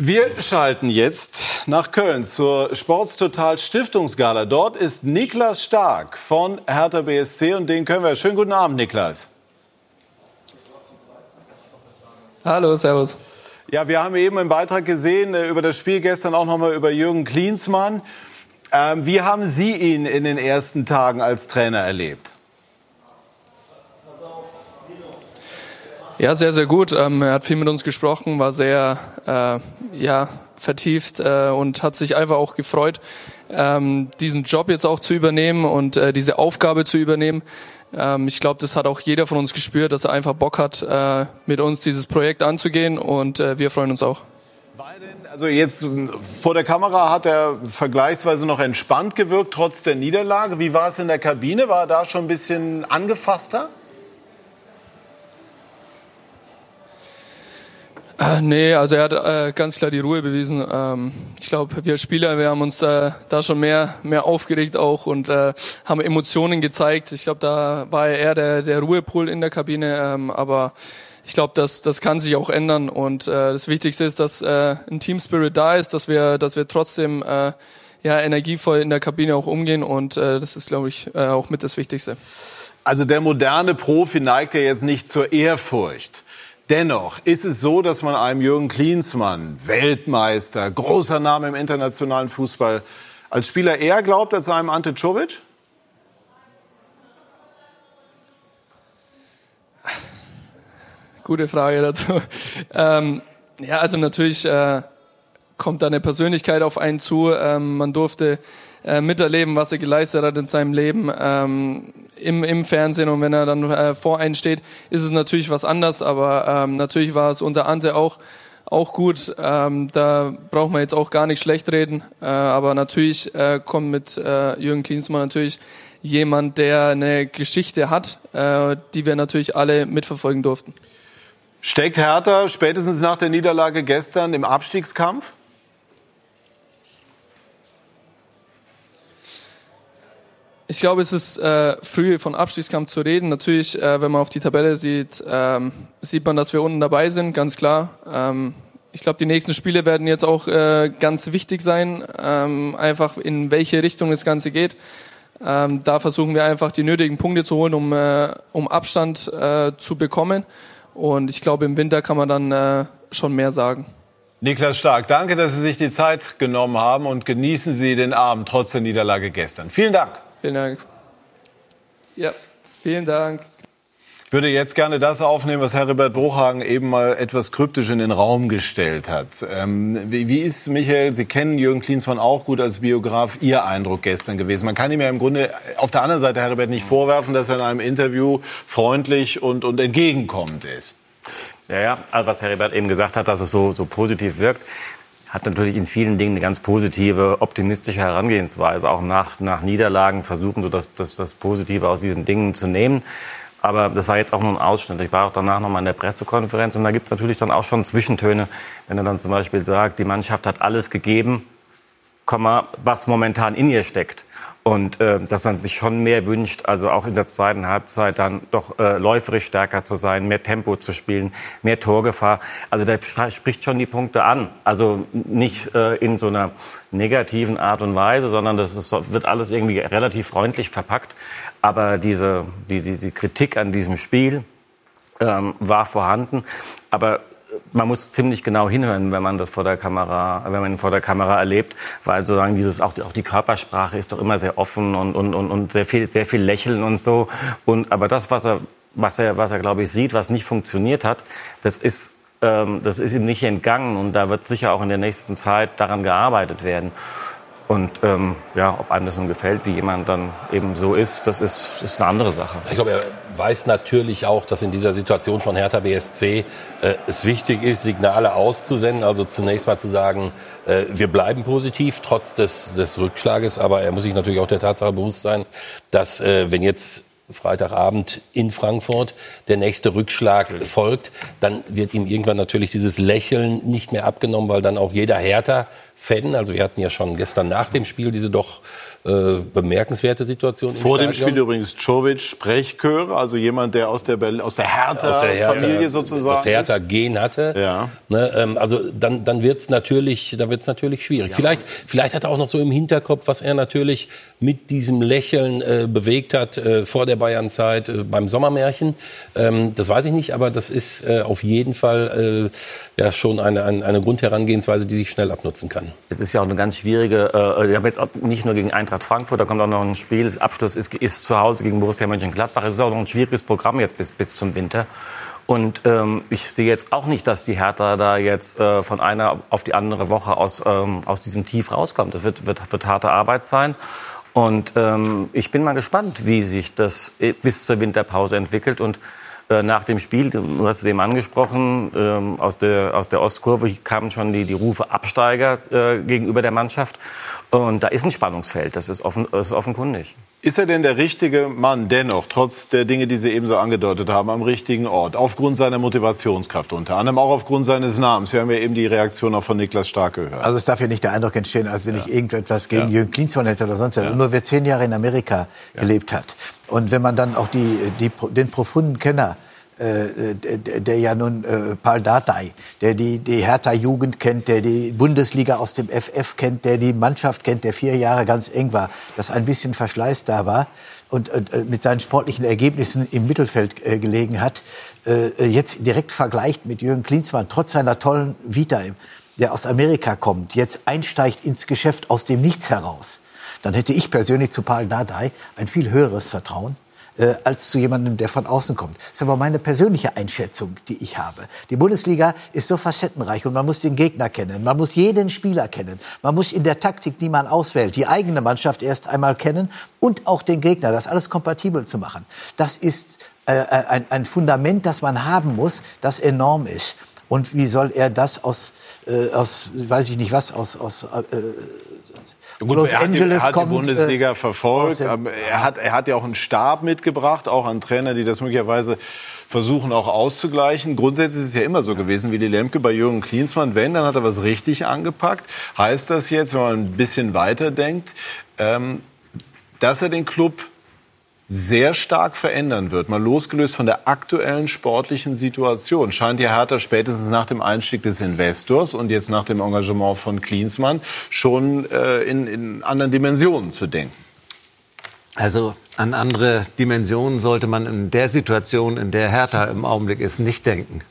Wir schalten jetzt nach Köln zur Sportstotal Stiftungsgala. Dort ist Niklas Stark von Hertha BSC und den können wir. Schönen guten Abend, Niklas. Hallo, Servus. Ja, wir haben eben im Beitrag gesehen äh, über das Spiel gestern auch noch mal über Jürgen Klinsmann. Ähm, wie haben Sie ihn in den ersten Tagen als Trainer erlebt? Ja, sehr, sehr gut. Ähm, er hat viel mit uns gesprochen, war sehr äh, ja, vertieft äh, und hat sich einfach auch gefreut, ähm, diesen Job jetzt auch zu übernehmen und äh, diese Aufgabe zu übernehmen. Ähm, ich glaube, das hat auch jeder von uns gespürt, dass er einfach Bock hat, äh, mit uns dieses Projekt anzugehen und äh, wir freuen uns auch. Also jetzt vor der Kamera hat er vergleichsweise noch entspannt gewirkt, trotz der Niederlage. Wie war es in der Kabine? War er da schon ein bisschen angefasster? Äh, nee, also er hat äh, ganz klar die Ruhe bewiesen. Ähm, ich glaube, wir Spieler, wir haben uns äh, da schon mehr, mehr aufgeregt auch und äh, haben Emotionen gezeigt. Ich glaube, da war er eher der, der Ruhepol in der Kabine, ähm, aber ich glaube, das, das kann sich auch ändern und äh, das Wichtigste ist, dass äh, ein Team Spirit da ist, dass wir, dass wir trotzdem äh, ja, energievoll in der Kabine auch umgehen und äh, das ist, glaube ich, äh, auch mit das Wichtigste. Also der moderne Profi neigt ja jetzt nicht zur Ehrfurcht. Dennoch ist es so, dass man einem Jürgen Klinsmann, Weltmeister, großer Name im internationalen Fußball, als Spieler eher glaubt als einem Ante Czovic? Gute Frage dazu. Ähm, ja, also natürlich äh, kommt da eine Persönlichkeit auf einen zu. Ähm, man durfte äh, miterleben, was er geleistet hat in seinem Leben ähm, im, im Fernsehen. Und wenn er dann äh, vor einen steht, ist es natürlich was anderes. Aber ähm, natürlich war es unter Ante auch auch gut. Ähm, da braucht man jetzt auch gar nicht schlecht reden. Äh, aber natürlich äh, kommt mit äh, Jürgen Klinsmann natürlich jemand, der eine Geschichte hat, äh, die wir natürlich alle mitverfolgen durften. Steckt Hertha spätestens nach der Niederlage gestern im Abstiegskampf? Ich glaube, es ist äh, früh von Abstiegskampf zu reden. Natürlich, äh, wenn man auf die Tabelle sieht, ähm, sieht man, dass wir unten dabei sind, ganz klar. Ähm, ich glaube, die nächsten Spiele werden jetzt auch äh, ganz wichtig sein, ähm, einfach in welche Richtung das Ganze geht. Ähm, da versuchen wir einfach die nötigen Punkte zu holen, um, äh, um Abstand äh, zu bekommen. Und ich glaube, im Winter kann man dann äh, schon mehr sagen. Niklas Stark, danke, dass Sie sich die Zeit genommen haben und genießen Sie den Abend trotz der Niederlage gestern. Vielen Dank. Vielen Dank. Ja, vielen Dank. Ich würde jetzt gerne das aufnehmen, was Herbert Bruchhagen eben mal etwas kryptisch in den Raum gestellt hat. Ähm, wie, wie, ist, Michael, Sie kennen Jürgen Klinsmann auch gut als Biograf, Ihr Eindruck gestern gewesen? Man kann ihm ja im Grunde auf der anderen Seite, Herbert, nicht vorwerfen, dass er in einem Interview freundlich und, und entgegenkommend ist. Ja, ja, also was Herbert eben gesagt hat, dass es so, so positiv wirkt hat natürlich in vielen Dingen eine ganz positive, optimistische Herangehensweise. Auch nach, nach Niederlagen versuchen, so das, das, das Positive aus diesen Dingen zu nehmen. Aber das war jetzt auch nur ein Ausschnitt. Ich war auch danach noch mal in der Pressekonferenz und da gibt es natürlich dann auch schon Zwischentöne, wenn er dann zum Beispiel sagt, die Mannschaft hat alles gegeben, was momentan in ihr steckt. Und äh, dass man sich schon mehr wünscht, also auch in der zweiten Halbzeit dann doch äh, läuferisch stärker zu sein, mehr Tempo zu spielen, mehr Torgefahr. Also der spricht schon die Punkte an. Also nicht äh, in so einer negativen Art und Weise, sondern das ist, wird alles irgendwie relativ freundlich verpackt. Aber diese, die, die, die Kritik an diesem Spiel ähm, war vorhanden. Aber man muss ziemlich genau hinhören, wenn man das vor der Kamera, wenn man ihn vor der Kamera erlebt, weil sozusagen dieses auch die, auch die Körpersprache ist doch immer sehr offen und, und, und, und sehr viel sehr viel Lächeln und so. Und aber das, was er was er was er glaube ich sieht, was nicht funktioniert hat, das ist ähm, das ist ihm nicht entgangen und da wird sicher auch in der nächsten Zeit daran gearbeitet werden. Und ähm, ja, ob einem das nun gefällt, wie jemand dann eben so ist, das ist, ist eine andere Sache. Ich glaube, er weiß natürlich auch, dass in dieser Situation von Hertha BSC äh, es wichtig ist, Signale auszusenden. Also zunächst mal zu sagen, äh, wir bleiben positiv trotz des, des Rückschlages. Aber er muss sich natürlich auch der Tatsache bewusst sein, dass äh, wenn jetzt Freitagabend in Frankfurt der nächste Rückschlag folgt, dann wird ihm irgendwann natürlich dieses Lächeln nicht mehr abgenommen, weil dann auch jeder Hertha Fan, also wir hatten ja schon gestern nach dem Spiel diese doch äh, bemerkenswerte Situation. Vor dem Spiel übrigens Czovic Sprechchöre, also jemand, der aus der, aus der Hertha-Familie Hertha, sozusagen das Hertha-Gen hatte. Ja. Ne, ähm, also dann, dann wird es natürlich, dann wird's natürlich schwierig. Ja. Vielleicht, vielleicht hat er auch noch so im Hinterkopf, was er natürlich mit diesem Lächeln äh, bewegt hat äh, vor der Bayernzeit äh, beim Sommermärchen. Ähm, das weiß ich nicht, aber das ist äh, auf jeden Fall äh, ja schon eine, eine, eine Grundherangehensweise, die sich schnell abnutzen kann. Es ist ja auch eine ganz schwierige, äh, wir haben jetzt nicht nur gegen Eintracht Frankfurt, da kommt auch noch ein Spiel, das Abschluss ist, ist zu Hause gegen Borussia Mönchengladbach. Es ist auch noch ein schwieriges Programm jetzt bis, bis zum Winter. Und ähm, ich sehe jetzt auch nicht, dass die Hertha da jetzt äh, von einer auf die andere Woche aus, ähm, aus diesem Tief rauskommt. Das wird, wird, wird harte Arbeit sein. Und ähm, ich bin mal gespannt, wie sich das äh, bis zur Winterpause entwickelt. Und nach dem Spiel, du hast es eben angesprochen, ähm, aus, der, aus der Ostkurve kamen schon die, die Rufe Absteiger äh, gegenüber der Mannschaft. Und da ist ein Spannungsfeld, das ist, offen, das ist offenkundig. Ist er denn der richtige Mann dennoch, trotz der Dinge, die Sie eben so angedeutet haben, am richtigen Ort? Aufgrund seiner Motivationskraft unter anderem, auch aufgrund seines Namens. Wir haben ja eben die Reaktion auch von Niklas Stark gehört. Also es darf ja nicht der Eindruck entstehen, als wenn ja. ich irgendetwas gegen ja. Jürgen Klinsmann hätte oder sonst was. Ja. Nur wer zehn Jahre in Amerika gelebt hat. Und wenn man dann auch die, die, den profunden Kenner äh, der, der ja nun äh, Paul Dardai, der die, die Hertha-Jugend kennt, der die Bundesliga aus dem FF kennt, der die Mannschaft kennt, der vier Jahre ganz eng war, dass ein bisschen Verschleiß da war und äh, mit seinen sportlichen Ergebnissen im Mittelfeld äh, gelegen hat, äh, jetzt direkt vergleicht mit Jürgen Klinsmann, trotz seiner tollen Vita, der aus Amerika kommt, jetzt einsteigt ins Geschäft aus dem Nichts heraus, dann hätte ich persönlich zu Paul Dardai ein viel höheres Vertrauen äh, als zu jemandem, der von außen kommt. Das ist aber meine persönliche Einschätzung, die ich habe. Die Bundesliga ist so facettenreich und man muss den Gegner kennen, man muss jeden Spieler kennen, man muss in der Taktik, die man auswählt, die eigene Mannschaft erst einmal kennen und auch den Gegner, das alles kompatibel zu machen. Das ist äh, ein, ein Fundament, das man haben muss, das enorm ist. Und wie soll er das aus, äh, aus weiß ich nicht was, aus, aus äh, Gut, Los er Angeles hat, er hat kommt, die Bundesliga äh, verfolgt. Er hat, er hat ja auch einen Stab mitgebracht, auch an Trainer, die das möglicherweise versuchen auch auszugleichen. Grundsätzlich ist es ja immer so gewesen, wie die Lemke bei Jürgen Klinsmann. Wenn, dann hat er was richtig angepackt. Heißt das jetzt, wenn man ein bisschen weiter denkt, ähm, dass er den Club sehr stark verändern wird, mal losgelöst von der aktuellen sportlichen Situation, scheint ja Hertha spätestens nach dem Einstieg des Investors und jetzt nach dem Engagement von Klinsmann schon äh, in, in anderen Dimensionen zu denken. Also an andere Dimensionen sollte man in der Situation, in der Hertha im Augenblick ist, nicht denken,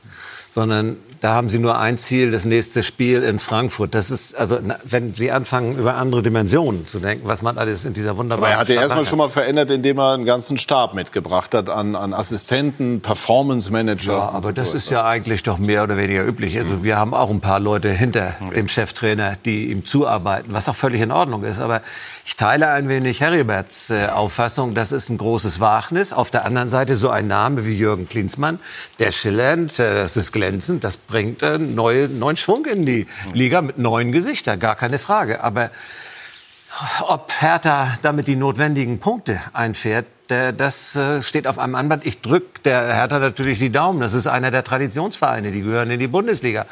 sondern da haben Sie nur ein Ziel, das nächste Spiel in Frankfurt. Das ist, also, wenn Sie anfangen, über andere Dimensionen zu denken, was man alles in dieser wunderbaren Aber er hat ja erstmal schon mal verändert, indem er einen ganzen Stab mitgebracht hat an, an Assistenten, Performance Manager. Ja, aber das so ist etwas. ja eigentlich doch mehr oder weniger üblich. Also, wir haben auch ein paar Leute hinter dem Cheftrainer, die ihm zuarbeiten, was auch völlig in Ordnung ist. Aber ich teile ein wenig Heriberts äh, Auffassung, das ist ein großes Wagnis. Auf der anderen Seite so ein Name wie Jürgen Klinsmann, der schillernd, äh, das ist glänzend, das bringt äh, neue, neuen Schwung in die Liga mit neuen Gesichtern, gar keine Frage. Aber ob Hertha damit die notwendigen Punkte einfährt, das äh, steht auf einem Anband. Ich drücke der Hertha natürlich die Daumen. Das ist einer der Traditionsvereine, die gehören in die Bundesliga.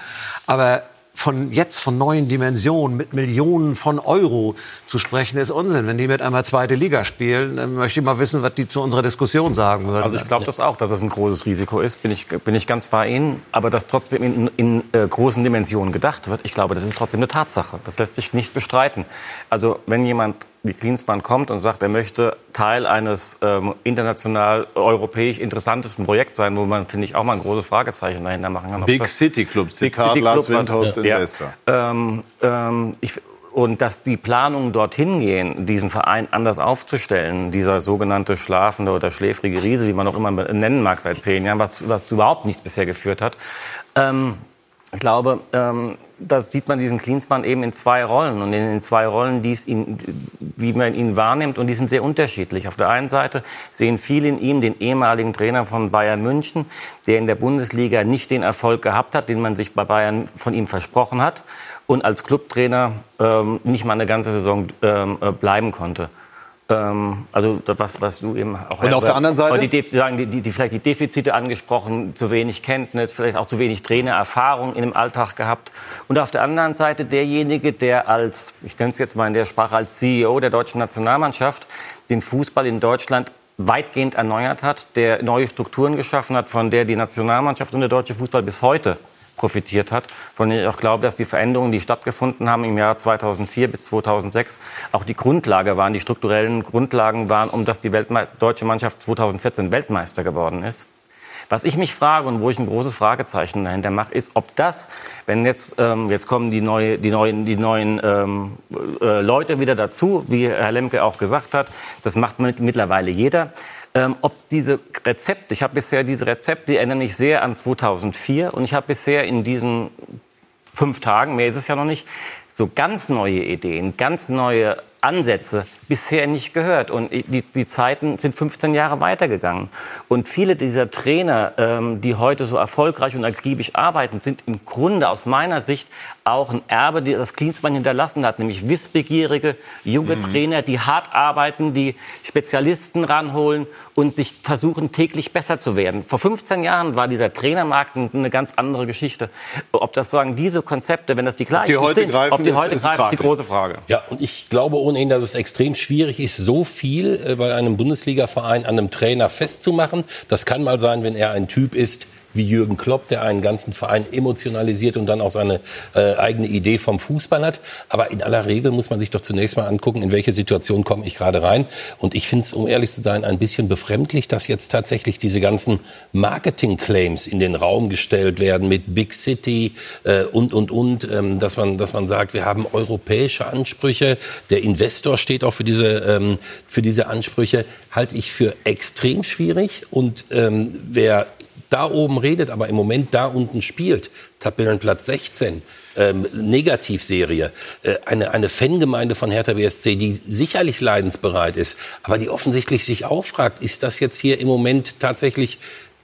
Aber von jetzt von neuen Dimensionen mit Millionen von Euro zu sprechen, ist Unsinn. Wenn die mit einmal zweite Liga spielen, dann möchte ich mal wissen, was die zu unserer Diskussion sagen würden. Also ich glaube das auch, dass es ein großes Risiko ist, bin ich, bin ich ganz bei Ihnen. Aber dass trotzdem in, in äh, großen Dimensionen gedacht wird, ich glaube, das ist trotzdem eine Tatsache. Das lässt sich nicht bestreiten. Also wenn jemand wie Klinsmann kommt und sagt, er möchte Teil eines ähm, international europäisch interessantesten Projekts sein, wo man, finde ich, auch mal ein großes Fragezeichen dahinter machen kann. Big City Club, Zitat Big City Lars Windhorst ja. Investor. Ähm, ähm, ich, und dass die Planungen dorthin gehen, diesen Verein anders aufzustellen, dieser sogenannte schlafende oder schläfrige Riese, wie man auch immer nennen mag seit zehn Jahren, was, was zu überhaupt nichts bisher geführt hat, ähm, ich glaube, ähm, da sieht man diesen Klinsmann eben in zwei Rollen und in den zwei Rollen, die es ihn, wie man ihn wahrnimmt und die sind sehr unterschiedlich. Auf der einen Seite sehen viele in ihm den ehemaligen Trainer von Bayern München, der in der Bundesliga nicht den Erfolg gehabt hat, den man sich bei Bayern von ihm versprochen hat und als Clubtrainer ähm, nicht mal eine ganze Saison ähm, äh, bleiben konnte. Ähm, also was, was du eben auch und auf der anderen Seite die, sagen, die, die, vielleicht die Defizite angesprochen, zu wenig Kenntnis, vielleicht auch zu wenig Trainererfahrung in dem Alltag gehabt. Und auf der anderen Seite derjenige, der als, ich nenne es jetzt mal in der Sprache als CEO der deutschen Nationalmannschaft, den Fußball in Deutschland weitgehend erneuert hat, der neue Strukturen geschaffen hat, von der die Nationalmannschaft und der deutsche Fußball bis heute profitiert hat, von denen ich auch glaube, dass die Veränderungen, die stattgefunden haben im Jahr 2004 bis 2006, auch die Grundlage waren, die strukturellen Grundlagen waren, um dass die Weltme deutsche Mannschaft 2014 Weltmeister geworden ist. Was ich mich frage und wo ich ein großes Fragezeichen dahinter mache, ist, ob das, wenn jetzt ähm, jetzt kommen die, neue, die neuen, die neuen ähm, äh, Leute wieder dazu, wie Herr Lemke auch gesagt hat, das macht mittlerweile jeder ähm, ob diese Rezepte, ich habe bisher diese Rezepte, die erinnern mich sehr an 2004 und ich habe bisher in diesen fünf Tagen, mehr ist es ja noch nicht, so ganz neue Ideen, ganz neue Ansätze bisher nicht gehört. Und die, die Zeiten sind 15 Jahre weitergegangen. Und viele dieser Trainer, ähm, die heute so erfolgreich und akribisch arbeiten, sind im Grunde aus meiner Sicht auch ein Erbe, das Klinsmann hinterlassen hat, nämlich wissbegierige junge mhm. Trainer, die hart arbeiten, die Spezialisten ranholen und sich versuchen, täglich besser zu werden. Vor 15 Jahren war dieser Trainermarkt eine ganz andere Geschichte. Ob das sagen diese Konzepte, wenn das die gleichen die heute sind, greifen, ob die ist, heute ist greifen, ist die große Frage. Ja, und ich glaube ohnehin, dass es extrem schwierig ist, so viel äh, bei einem Bundesliga-Verein an einem Trainer festzumachen. Das kann mal sein, wenn er ein Typ ist, wie Jürgen Klopp, der einen ganzen Verein emotionalisiert und dann auch seine äh, eigene Idee vom Fußball hat. Aber in aller Regel muss man sich doch zunächst mal angucken, in welche Situation komme ich gerade rein. Und ich finde es, um ehrlich zu sein, ein bisschen befremdlich, dass jetzt tatsächlich diese ganzen Marketing-Claims in den Raum gestellt werden mit Big City äh, und, und, und, ähm, dass, man, dass man sagt, wir haben europäische Ansprüche. Der Investor steht auch für diese, ähm, für diese Ansprüche. Halte ich für extrem schwierig. Und ähm, wer da oben redet, aber im Moment da unten spielt, Tabellenplatz 16, ähm, Negativserie, äh, eine, eine Fangemeinde von Hertha BSC, die sicherlich leidensbereit ist, aber die offensichtlich sich auch fragt, ist das jetzt hier im Moment tatsächlich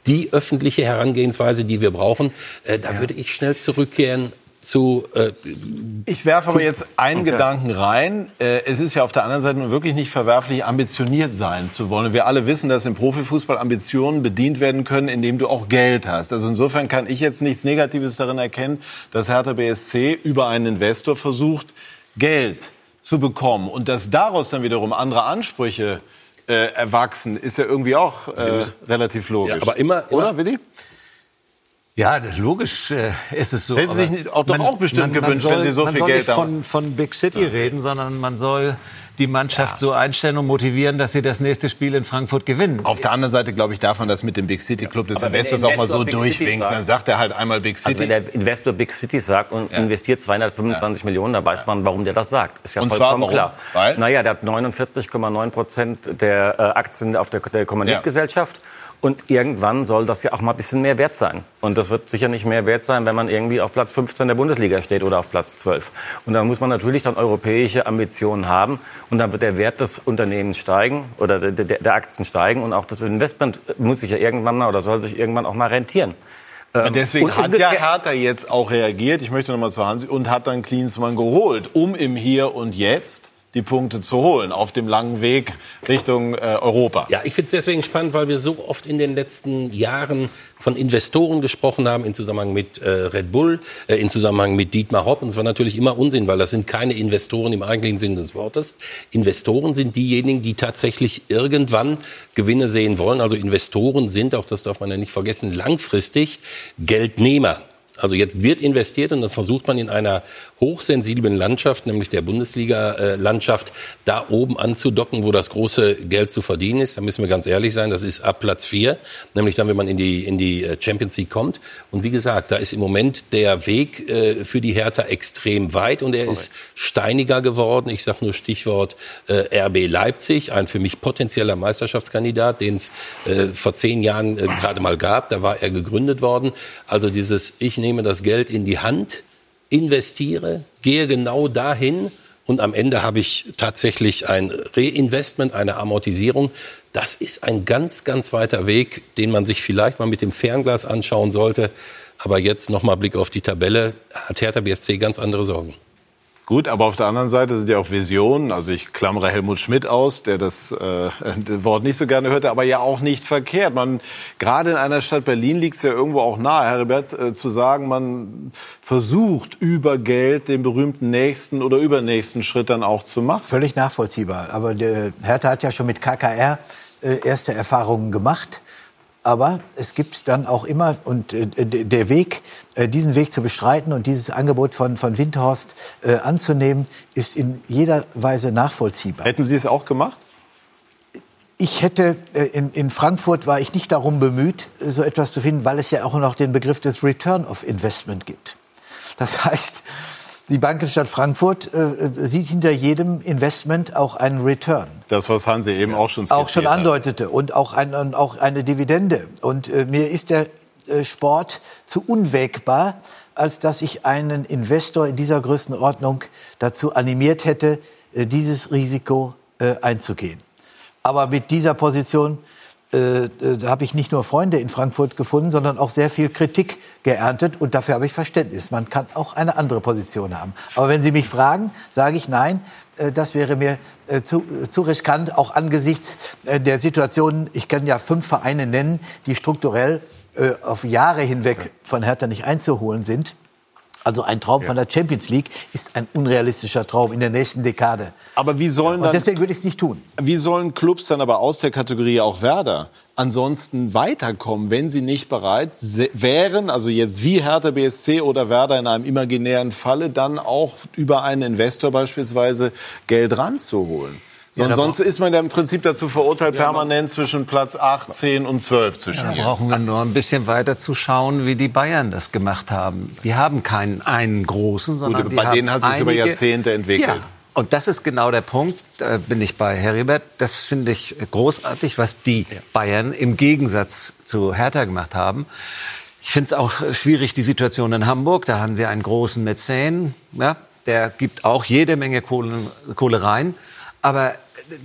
die öffentliche Herangehensweise, die wir brauchen? Äh, da ja. würde ich schnell zurückkehren zu. Äh, ich werfe aber jetzt einen okay. Gedanken rein. Äh, es ist ja auf der anderen Seite wirklich nicht verwerflich, ambitioniert sein zu wollen. Wir alle wissen, dass im Profifußball Ambitionen bedient werden können, indem du auch Geld hast. Also insofern kann ich jetzt nichts Negatives darin erkennen, dass Hertha BSC über einen Investor versucht, Geld zu bekommen und dass daraus dann wiederum andere Ansprüche äh, erwachsen, ist ja irgendwie auch äh, relativ logisch. Ja, aber immer, immer oder Willi? Ja, logisch äh, ist es so. Hätten Sie sich auch, doch man, auch bestimmt man, gewünscht, soll, wenn Sie so viel Geld haben. Man soll nicht von, von Big City ja. reden, sondern man soll die Mannschaft ja. so einstellen und motivieren, dass sie das nächste Spiel in Frankfurt gewinnen. Auf der anderen Seite, glaube ich, darf man das mit dem Big City Club des ja, Investors auch mal so durchwinken. Dann sagt er halt einmal Big City. Also wenn der Investor Big City sagt und investiert 225 Millionen, da weiß man, warum der das sagt. Ist ja und vollkommen klar. Weil? Naja, der hat 49,9 Prozent der äh, Aktien auf der, der Kommunikgesellschaft. Und irgendwann soll das ja auch mal ein bisschen mehr wert sein. Und das wird sicher nicht mehr wert sein, wenn man irgendwie auf Platz 15 der Bundesliga steht oder auf Platz 12. Und da muss man natürlich dann europäische Ambitionen haben. Und dann wird der Wert des Unternehmens steigen oder der, der, der Aktien steigen. Und auch das Investment muss sich ja irgendwann mal oder soll sich irgendwann auch mal rentieren. Und ähm, deswegen und hat ja Hertha jetzt auch reagiert. Ich möchte noch mal zu Hansi und hat dann Klinsmann geholt, um im Hier und Jetzt die Punkte zu holen auf dem langen Weg Richtung äh, Europa. Ja, ich finde es deswegen spannend, weil wir so oft in den letzten Jahren von Investoren gesprochen haben, in Zusammenhang mit äh, Red Bull, äh, in Zusammenhang mit Dietmar Hopp. Und es war natürlich immer Unsinn, weil das sind keine Investoren im eigentlichen Sinn des Wortes. Investoren sind diejenigen, die tatsächlich irgendwann Gewinne sehen wollen. Also Investoren sind, auch das darf man ja nicht vergessen, langfristig Geldnehmer. Also jetzt wird investiert und dann versucht man in einer hochsensiblen Landschaft, nämlich der Bundesliga-Landschaft, da oben anzudocken, wo das große Geld zu verdienen ist. Da müssen wir ganz ehrlich sein, das ist ab Platz vier, nämlich dann, wenn man in die, in die äh, Champions League kommt. Und wie gesagt, da ist im Moment der Weg äh, für die Hertha extrem weit und er Correct. ist steiniger geworden. Ich sage nur Stichwort äh, RB Leipzig, ein für mich potenzieller Meisterschaftskandidat, den es äh, vor zehn Jahren äh, gerade mal gab. Da war er gegründet worden. Also dieses, ich nehme nehme das Geld in die Hand, investiere, gehe genau dahin und am Ende habe ich tatsächlich ein Reinvestment, eine Amortisierung. Das ist ein ganz, ganz weiter Weg, den man sich vielleicht mal mit dem Fernglas anschauen sollte. Aber jetzt nochmal Blick auf die Tabelle, hat Hertha BSC ganz andere Sorgen. Gut, aber auf der anderen Seite sind ja auch Visionen. Also ich klammere Helmut Schmidt aus, der das, äh, Wort nicht so gerne hörte, aber ja auch nicht verkehrt. Man gerade in einer Stadt Berlin liegt es ja irgendwo auch nahe, Herbert, äh, zu sagen, man versucht über Geld den berühmten nächsten oder übernächsten Schritt dann auch zu machen. Völlig nachvollziehbar. Aber der Hertha hat ja schon mit KKR äh, erste Erfahrungen gemacht. Aber es gibt dann auch immer, und äh, der Weg, äh, diesen Weg zu bestreiten und dieses Angebot von, von Windhorst äh, anzunehmen, ist in jeder Weise nachvollziehbar. Hätten Sie es auch gemacht? Ich hätte, äh, in, in Frankfurt war ich nicht darum bemüht, so etwas zu finden, weil es ja auch noch den Begriff des Return of Investment gibt. Das heißt, die Bankenstadt Frankfurt äh, sieht hinter jedem Investment auch einen Return. Das, was Hansi eben auch schon Auch schon andeutete. Und auch, ein, und auch eine Dividende. Und äh, mir ist der äh, Sport zu unwägbar, als dass ich einen Investor in dieser Größenordnung dazu animiert hätte, äh, dieses Risiko äh, einzugehen. Aber mit dieser Position äh, da habe ich nicht nur Freunde in Frankfurt gefunden, sondern auch sehr viel Kritik geerntet. Und dafür habe ich Verständnis. Man kann auch eine andere Position haben. Aber wenn Sie mich fragen, sage ich nein. Äh, das wäre mir äh, zu, zu riskant, auch angesichts der Situation. Ich kann ja fünf Vereine nennen, die strukturell auf Jahre hinweg von Hertha nicht einzuholen sind. Also ein Traum ja. von der Champions League ist ein unrealistischer Traum in der nächsten Dekade. Aber wie sollen dann, Und deswegen würde ich es nicht tun. Wie sollen Clubs dann aber aus der Kategorie auch Werder ansonsten weiterkommen, wenn sie nicht bereit wären, also jetzt wie Hertha BSC oder Werder in einem imaginären Falle, dann auch über einen Investor beispielsweise Geld ranzuholen? So, ja, sonst ist man ja im Prinzip dazu verurteilt, ja, permanent zwischen Platz 8, 10 und 12 zu spielen. Da brauchen wir nur ein bisschen weiter zu schauen, wie die Bayern das gemacht haben. Die haben keinen einen großen, sondern Gut, die bei denen hat sich über Jahrzehnte entwickelt. Ja. Und das ist genau der Punkt, da bin ich bei Heribert. Das finde ich großartig, was die Bayern im Gegensatz zu Hertha gemacht haben. Ich finde es auch schwierig, die Situation in Hamburg. Da haben wir einen großen Mäzen, ja, der gibt auch jede Menge Kohle, Kohle rein. Aber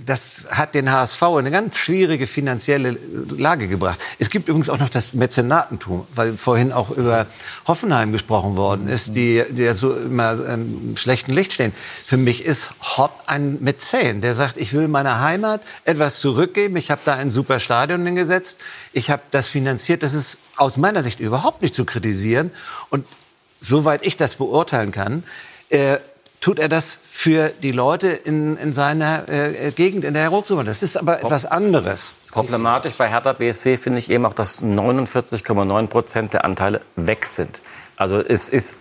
das hat den HSV in eine ganz schwierige finanzielle Lage gebracht. Es gibt übrigens auch noch das Mäzenatentum, weil vorhin auch über Hoffenheim gesprochen worden ist, die, die ja so immer im schlechten Licht stehen. Für mich ist Hopp ein Mäzen, der sagt, ich will meiner Heimat etwas zurückgeben. Ich habe da ein super Stadion hingesetzt. Ich habe das finanziert. Das ist aus meiner Sicht überhaupt nicht zu kritisieren. Und soweit ich das beurteilen kann, äh, tut er das für die Leute in, in seiner äh, Gegend, in der er. Das ist aber etwas anderes. Problematisch bei Hertha BSC finde ich eben auch, dass 49,9 Prozent der Anteile weg sind. Also es ist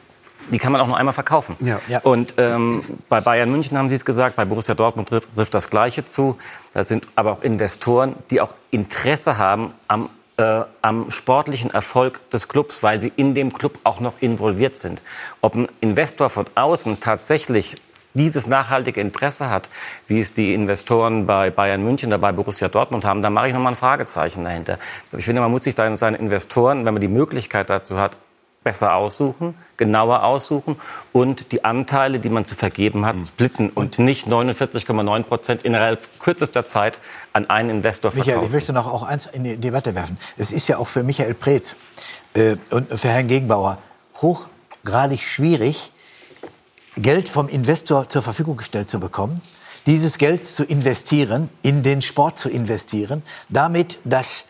die kann man auch nur einmal verkaufen. Ja. Ja. Und ähm, bei Bayern München haben Sie es gesagt, bei Borussia Dortmund trifft, trifft das Gleiche zu. Da sind aber auch Investoren, die auch Interesse haben am äh, am sportlichen Erfolg des Clubs, weil sie in dem Club auch noch involviert sind. Ob ein Investor von außen tatsächlich dieses nachhaltige Interesse hat, wie es die Investoren bei Bayern München oder bei Borussia Dortmund haben, da mache ich noch mal ein Fragezeichen dahinter. Ich finde, man muss sich da seine Investoren, wenn man die Möglichkeit dazu hat, besser aussuchen, genauer aussuchen und die Anteile, die man zu vergeben hat, splitten und, und nicht 49,9 Prozent innerhalb kürzester Zeit an einen Investor verkaufen. Michael, ich möchte noch auch eins in die Debatte werfen. Es ist ja auch für Michael Preetz äh, und für Herrn Gegenbauer hochgradig schwierig, Geld vom Investor zur Verfügung gestellt zu bekommen, dieses Geld zu investieren, in den Sport zu investieren, damit das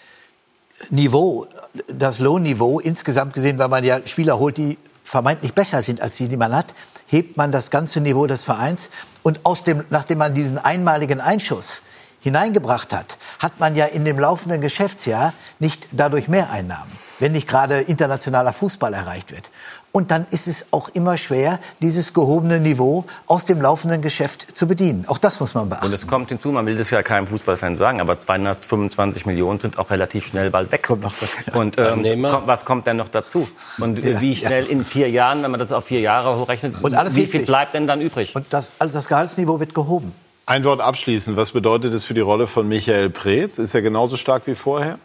Niveau, das Lohnniveau insgesamt gesehen, weil man ja Spieler holt, die vermeintlich besser sind als die, die man hat, hebt man das ganze Niveau des Vereins und aus dem, nachdem man diesen einmaligen Einschuss hineingebracht hat, hat man ja in dem laufenden Geschäftsjahr nicht dadurch mehr Einnahmen, wenn nicht gerade internationaler Fußball erreicht wird. Und dann ist es auch immer schwer, dieses gehobene Niveau aus dem laufenden Geschäft zu bedienen. Auch das muss man beachten. Und es kommt hinzu, man will das ja keinem Fußballfan sagen, aber 225 Millionen sind auch relativ schnell bald weg. Kommt noch, ja. Und ähm, kommt, was kommt denn noch dazu? Und ja, wie schnell ja. in vier Jahren, wenn man das auf vier Jahre hochrechnet, Und alles wie viel bleibt denn dann übrig? Und das, also das Gehaltsniveau wird gehoben. Ein Wort abschließend. Was bedeutet es für die Rolle von Michael Preetz? Ist er genauso stark wie vorher?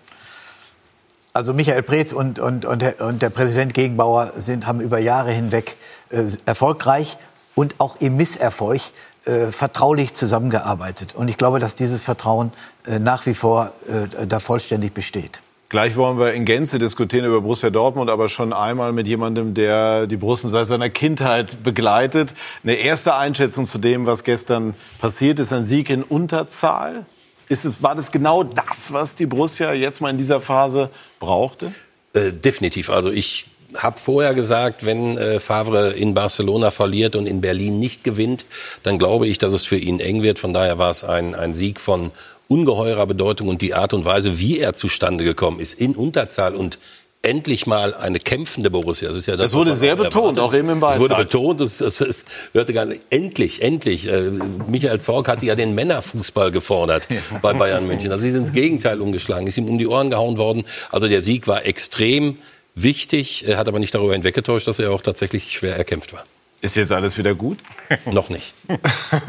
Also Michael Preetz und, und, und, und der Präsident Gegenbauer sind, haben über Jahre hinweg äh, erfolgreich und auch im Misserfolg äh, vertraulich zusammengearbeitet. Und ich glaube, dass dieses Vertrauen äh, nach wie vor äh, da vollständig besteht. Gleich wollen wir in Gänze diskutieren über Borussia Dortmund, aber schon einmal mit jemandem, der die Borussen seit seiner Kindheit begleitet. Eine erste Einschätzung zu dem, was gestern passiert ist, ein Sieg in Unterzahl. Ist war das genau das, was die Borussia jetzt mal in dieser Phase brauchte? Äh, definitiv. Also ich habe vorher gesagt, wenn äh, Favre in Barcelona verliert und in Berlin nicht gewinnt, dann glaube ich, dass es für ihn eng wird. Von daher war es ein, ein Sieg von ungeheurer Bedeutung und die Art und Weise, wie er zustande gekommen ist, in Unterzahl und endlich mal eine kämpfende Borussia. Das, ist ja das, das wurde sehr betont, auch eben im Beitrag. Es wurde betont, es, es, es hörte gar nicht, endlich, endlich. Äh, Michael Zorc hatte ja den Männerfußball gefordert ja. bei Bayern München. Also sie sind ins Gegenteil umgeschlagen, ist ihm um die Ohren gehauen worden. Also der Sieg war extrem wichtig, er hat aber nicht darüber hinweggetäuscht, dass er auch tatsächlich schwer erkämpft war. Ist jetzt alles wieder gut? Noch nicht.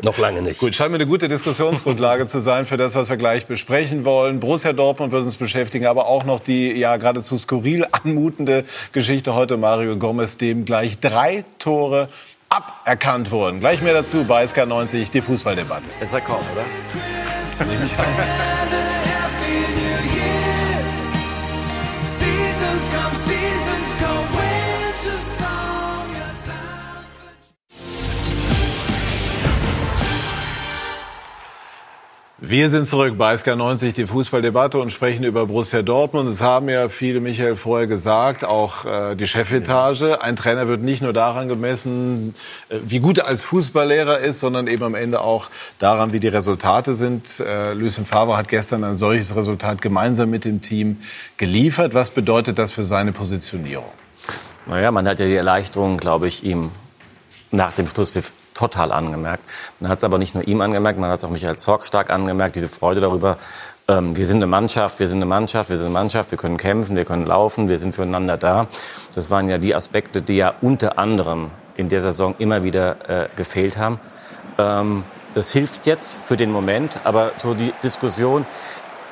Noch lange nicht. Gut, scheint mir eine gute Diskussionsgrundlage zu sein für das, was wir gleich besprechen wollen. Borussia Dortmund wird uns beschäftigen, aber auch noch die ja geradezu skurril anmutende Geschichte heute Mario Gomez, dem gleich drei aberkannt wurden. Gleich mehr dazu bei SK90, die Fußballdebatte. Ist er kaum, oder? Wir sind zurück bei SK90, die Fußballdebatte und sprechen über Borussia Dortmund. Es haben ja viele, Michael, vorher gesagt, auch äh, die Chefetage. Ein Trainer wird nicht nur daran gemessen, äh, wie gut er als Fußballlehrer ist, sondern eben am Ende auch daran, wie die Resultate sind. Äh, Lucien Favre hat gestern ein solches Resultat gemeinsam mit dem Team geliefert. Was bedeutet das für seine Positionierung? Naja, man hat ja die Erleichterung, glaube ich, ihm nach dem Schlusspfiff total angemerkt. Man hat es aber nicht nur ihm angemerkt, man hat es auch Michael Zorc stark angemerkt, diese Freude darüber, ähm, wir sind eine Mannschaft, wir sind eine Mannschaft, wir sind eine Mannschaft, wir können kämpfen, wir können laufen, wir sind füreinander da. Das waren ja die Aspekte, die ja unter anderem in der Saison immer wieder äh, gefehlt haben. Ähm, das hilft jetzt für den Moment, aber so die Diskussion,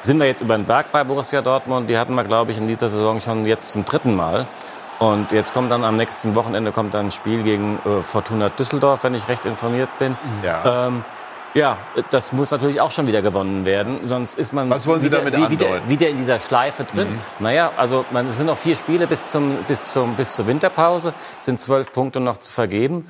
sind wir jetzt über den Berg bei Borussia Dortmund, die hatten wir, glaube ich, in dieser Saison schon jetzt zum dritten Mal. Und jetzt kommt dann am nächsten Wochenende kommt dann ein Spiel gegen äh, Fortuna Düsseldorf, wenn ich recht informiert bin. Ja. Ähm, ja, das muss natürlich auch schon wieder gewonnen werden, sonst ist man Was wollen Sie wieder, damit wieder, wieder, in dieser Schleife drin. Mhm. Naja, also man, es sind noch vier Spiele bis, zum, bis, zum, bis zur Winterpause, sind zwölf Punkte noch zu vergeben.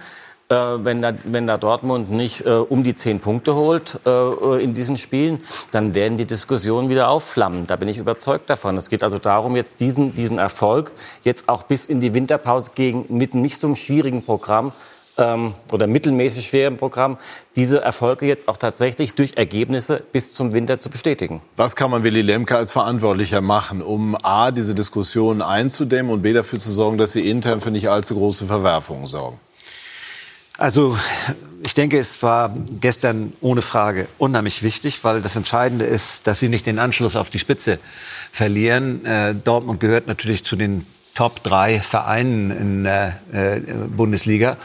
Äh, wenn, da, wenn da Dortmund nicht äh, um die zehn Punkte holt äh, in diesen Spielen, dann werden die Diskussionen wieder aufflammen. Da bin ich überzeugt davon. Es geht also darum, jetzt diesen, diesen Erfolg jetzt auch bis in die Winterpause gegen mit nicht so einem schwierigen Programm ähm, oder mittelmäßig schweren Programm, diese Erfolge jetzt auch tatsächlich durch Ergebnisse bis zum Winter zu bestätigen. Was kann man Willy Lemke als Verantwortlicher machen, um A, diese Diskussionen einzudämmen und B, dafür zu sorgen, dass sie intern für nicht allzu große Verwerfungen sorgen? Also ich denke, es war gestern ohne Frage unheimlich wichtig, weil das Entscheidende ist, dass sie nicht den Anschluss auf die Spitze verlieren. Äh, Dortmund gehört natürlich zu den Top drei Vereinen in der äh, Bundesliga.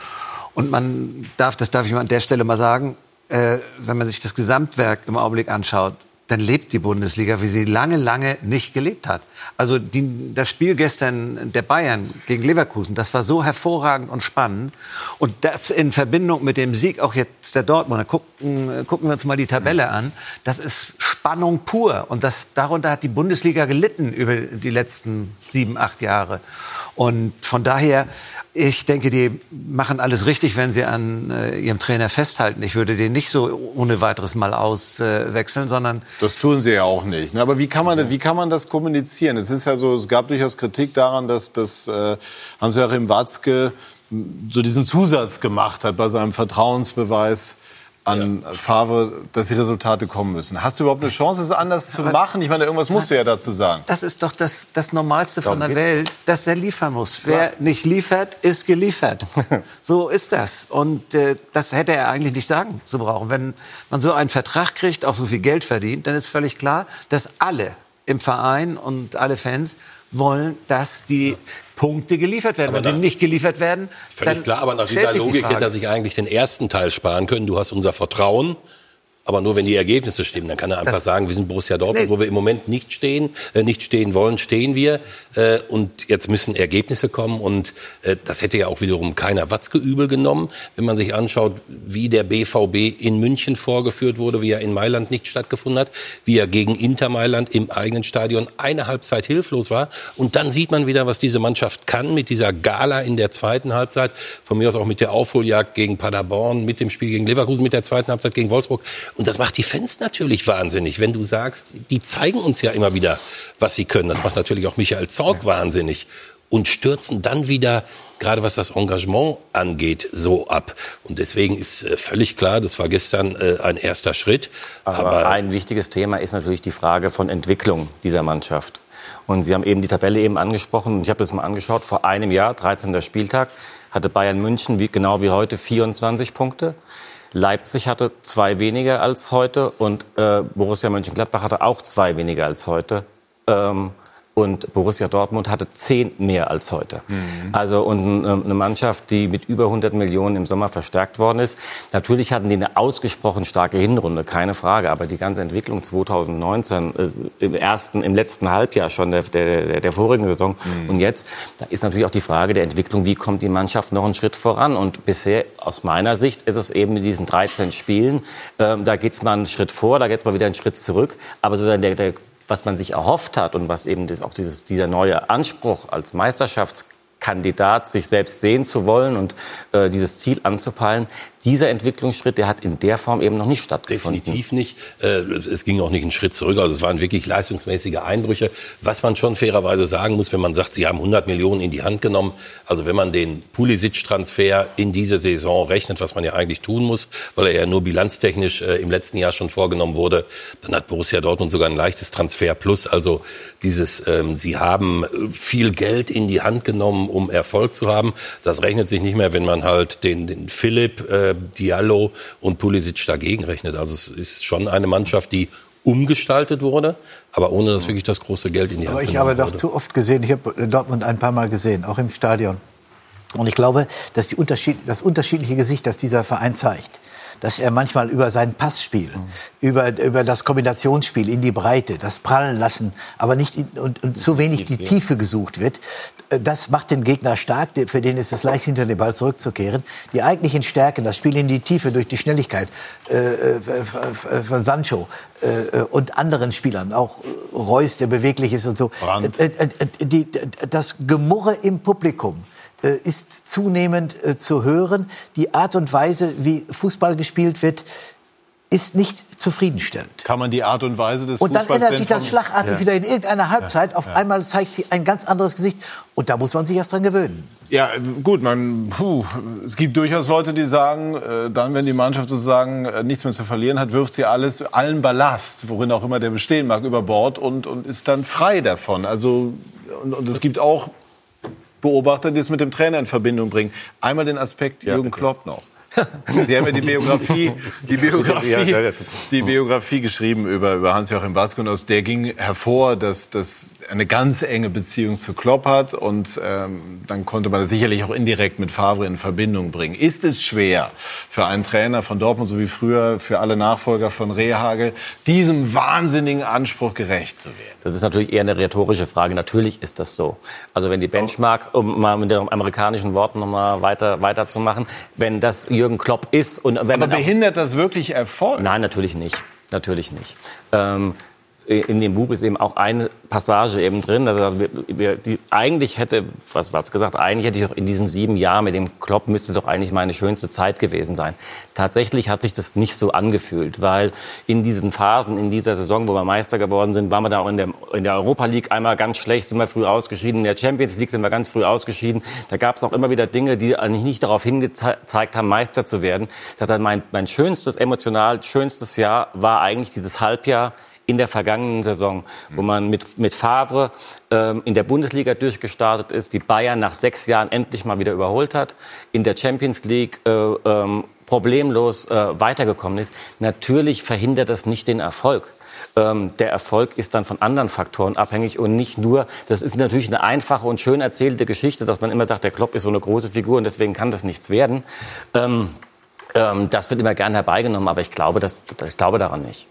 Und man darf, das darf ich mal an der Stelle mal sagen, äh, wenn man sich das Gesamtwerk im Augenblick anschaut, dann lebt die Bundesliga, wie sie lange, lange nicht gelebt hat. Also die, das Spiel gestern der Bayern gegen Leverkusen, das war so hervorragend und spannend. Und das in Verbindung mit dem Sieg auch jetzt der Dortmunder. Gucken, gucken wir uns mal die Tabelle an. Das ist Spannung pur. Und das, darunter hat die Bundesliga gelitten über die letzten sieben, acht Jahre. Und von daher ich denke, die machen alles richtig, wenn sie an äh, ihrem Trainer festhalten. Ich würde den nicht so ohne weiteres mal auswechseln, äh, sondern das tun sie ja auch nicht. Ne? Aber wie kann man, wie kann man das kommunizieren? Es ist ja so, es gab durchaus Kritik daran, dass, dass äh, Hans-Joachim Watzke so diesen Zusatz gemacht hat bei seinem Vertrauensbeweis an ja. Favre, dass die Resultate kommen müssen. Hast du überhaupt eine Chance, es anders zu machen? Ich meine, irgendwas musst du ja dazu sagen. Das ist doch das, das Normalste Darum von der Welt, dass er liefern muss. Klar. Wer nicht liefert, ist geliefert. so ist das. Und äh, das hätte er eigentlich nicht sagen zu brauchen. Wenn man so einen Vertrag kriegt, auch so viel Geld verdient, dann ist völlig klar, dass alle im Verein und alle Fans wollen, dass die Punkte geliefert werden. Aber Wenn sie nicht geliefert werden, völlig klar. Aber nach dieser Logik die hätte er sich eigentlich den ersten Teil sparen können. Du hast unser Vertrauen. Aber nur wenn die Ergebnisse stimmen. Dann kann er einfach das sagen, wir sind Borussia Dortmund, nee. wo wir im Moment nicht stehen, äh, nicht stehen wollen, stehen wir. Äh, und jetzt müssen Ergebnisse kommen. Und äh, das hätte ja auch wiederum keiner Watzke übel genommen, wenn man sich anschaut, wie der BVB in München vorgeführt wurde, wie er in Mailand nicht stattgefunden hat, wie er gegen Inter Mailand im eigenen Stadion eine Halbzeit hilflos war. Und dann sieht man wieder, was diese Mannschaft kann mit dieser Gala in der zweiten Halbzeit. Von mir aus auch mit der Aufholjagd gegen Paderborn, mit dem Spiel gegen Leverkusen, mit der zweiten Halbzeit gegen Wolfsburg. Und das macht die Fans natürlich wahnsinnig, wenn du sagst, die zeigen uns ja immer wieder, was sie können. Das macht natürlich auch Michael Zorg wahnsinnig und stürzen dann wieder, gerade was das Engagement angeht, so ab. Und deswegen ist äh, völlig klar, das war gestern äh, ein erster Schritt. Aber, aber, ein wichtiges Thema ist natürlich die Frage von Entwicklung dieser Mannschaft. Und Sie haben eben die Tabelle eben angesprochen. Ich habe das mal angeschaut. Vor einem Jahr, 13. Spieltag, hatte Bayern München wie, genau wie heute 24 Punkte. Leipzig hatte zwei weniger als heute und äh, Borussia Mönchengladbach hatte auch zwei weniger als heute. Ähm, und Borussia Dortmund hatte zehn mehr als heute. Mhm. Also und eine Mannschaft, die mit über 100 Millionen im Sommer verstärkt worden ist. Natürlich hatten die eine ausgesprochen starke Hinrunde, keine Frage. Aber die ganze Entwicklung 2019 äh, im ersten, im letzten Halbjahr schon der, der, der vorigen Saison mhm. und jetzt, da ist natürlich auch die Frage der Entwicklung, wie kommt die Mannschaft noch einen Schritt voran? Und bisher aus meiner Sicht ist es eben mit diesen 13 Spielen, äh, da geht es mal einen Schritt vor, da geht es mal wieder einen Schritt zurück. Aber so der, der was man sich erhofft hat und was eben auch dieses, dieser neue Anspruch als Meisterschaftskandidat, sich selbst sehen zu wollen und äh, dieses Ziel anzupeilen, dieser Entwicklungsschritt, der hat in der Form eben noch nicht stattgefunden. Definitiv nicht. Äh, es ging auch nicht einen Schritt zurück. Also es waren wirklich leistungsmäßige Einbrüche. Was man schon fairerweise sagen muss, wenn man sagt, sie haben 100 Millionen in die Hand genommen. Also wenn man den Pulisic-Transfer in diese Saison rechnet, was man ja eigentlich tun muss, weil er ja nur bilanztechnisch äh, im letzten Jahr schon vorgenommen wurde, dann hat Borussia Dortmund sogar ein leichtes Transfer plus. Also dieses, ähm, sie haben viel Geld in die Hand genommen, um Erfolg zu haben. Das rechnet sich nicht mehr, wenn man halt den, den Philipp äh, Diallo und Pulisic dagegen rechnet. Also es ist schon eine Mannschaft, die umgestaltet wurde, aber ohne dass wirklich das große Geld in die Hand Aber ich habe doch zu oft gesehen, ich habe Dortmund ein paar Mal gesehen, auch im Stadion. Und ich glaube, dass die Unterschied, das unterschiedliche Gesicht, das dieser Verein zeigt, dass er manchmal über sein Passspiel, mhm. über, über das Kombinationsspiel in die Breite, das Prallen lassen, aber nicht in, und, und zu wenig die Tiefe gesucht wird. Äh, das macht den Gegner stark, für den ist es leicht, hinter den Ball zurückzukehren. Die eigentlichen Stärken, das Spiel in die Tiefe durch die Schnelligkeit äh, äh von Sancho äh, und anderen Spielern, auch Reus, der beweglich ist und so. Äh, äh, die, das Gemurre im Publikum äh, ist zunehmend äh, zu hören. Die Art und Weise, wie Fußball gespielt wird, ist nicht zufriedenstellend. Kann man die Art und Weise des Und dann ändert sich das schlagartig ja. wieder in irgendeiner Halbzeit. Auf ja. einmal zeigt sie ein ganz anderes Gesicht. Und da muss man sich erst dran gewöhnen. Ja, gut, man, puh, es gibt durchaus Leute, die sagen, äh, dann, wenn die Mannschaft sozusagen äh, nichts mehr zu verlieren hat, wirft sie alles, allen Ballast, worin auch immer der bestehen mag, über Bord und, und ist dann frei davon. Also, und, und es gibt auch Beobachter, die es mit dem Trainer in Verbindung bringen. Einmal den Aspekt ja, Jürgen Klopp noch. Sie haben ja die Biografie, die Biografie, die Biografie geschrieben über, über Hans-Joachim Watzke und aus der ging hervor, dass das eine ganz enge Beziehung zu Klopp hat und ähm, dann konnte man das sicherlich auch indirekt mit Favre in Verbindung bringen. Ist es schwer für einen Trainer von Dortmund, so wie früher für alle Nachfolger von Rehagel, diesem wahnsinnigen Anspruch gerecht zu werden? Das ist natürlich eher eine rhetorische Frage. Natürlich ist das so. Also wenn die Benchmark, um mal mit den amerikanischen Worten noch mal weiter weiterzumachen, wenn das Jürgen Klopp ist. Und wenn Aber behindert das wirklich Erfolg? Nein, natürlich nicht. Natürlich nicht. Ähm, in dem Buch ist eben auch eine Passage eben drin. Also wir, die, eigentlich hätte, was war gesagt, eigentlich hätte ich auch in diesen sieben Jahren mit dem Klopp müsste doch eigentlich meine schönste Zeit gewesen sein. Tatsächlich hat sich das nicht so angefühlt, weil in diesen Phasen, in dieser Saison, wo wir Meister geworden sind, waren wir da auch in der, in der Europa League einmal ganz schlecht, sind wir früh ausgeschieden. In der Champions League sind wir ganz früh ausgeschieden. Da gab es auch immer wieder Dinge, die eigentlich nicht darauf hingezeigt haben, Meister zu werden. Das hat mein, mein schönstes, emotional schönstes Jahr war eigentlich dieses Halbjahr in der vergangenen Saison, wo man mit, mit Favre ähm, in der Bundesliga durchgestartet ist, die Bayern nach sechs Jahren endlich mal wieder überholt hat, in der Champions League äh, ähm, problemlos äh, weitergekommen ist. Natürlich verhindert das nicht den Erfolg ähm, der Erfolg ist dann von anderen Faktoren abhängig und nicht nur, das ist natürlich eine einfache und schön erzählte Geschichte, dass man immer sagt, der Klopp ist so eine große Figur und deswegen kann das nichts werden. Ähm, Ähm, das wird immer gern herbeigenommen, aber ich glaube, das, ich glaube daran nicht.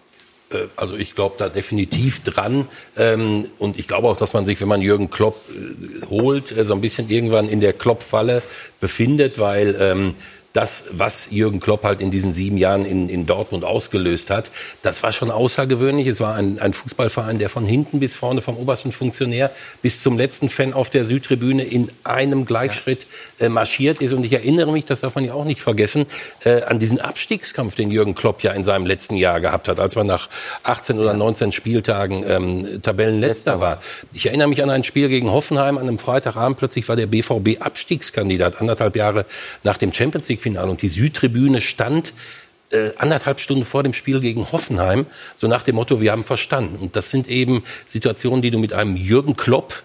Äh, also ich glaube da definitiv dran. Ähm, und ich glaube auch, dass man sich, wenn man Jürgen Klopp äh, holt, äh, so ein bisschen irgendwann in der Klopp-Falle befindet, weil ähm, das, was Jürgen Klopp halt in diesen sieben Jahren in, in Dortmund ausgelöst hat, das war schon außergewöhnlich. Es war ein, ein Fußballverein, der von hinten bis vorne, vom obersten Funktionär bis zum letzten Fan auf der Südtribüne in einem Gleichschritt äh, marschiert ist. Und ich erinnere mich, das darf man ja auch nicht vergessen, äh, an diesen Abstiegskampf, den Jürgen Klopp ja in seinem letzten Jahr gehabt hat, als man nach 18 oder 19 Spieltagen ähm, Tabellenletzter war. Ich erinnere mich an ein Spiel gegen Hoffenheim an einem Freitagabend. Plötzlich war der BVB Abstiegskandidat, anderthalb Jahre nach dem Champions League Halbfinale und die Südtribüne stand äh, anderthalb Stunden vor dem Spiel gegen Hoffenheim, so nach dem Motto, wir haben verstanden. Und das sind eben Situationen, die du mit einem Jürgen Klopp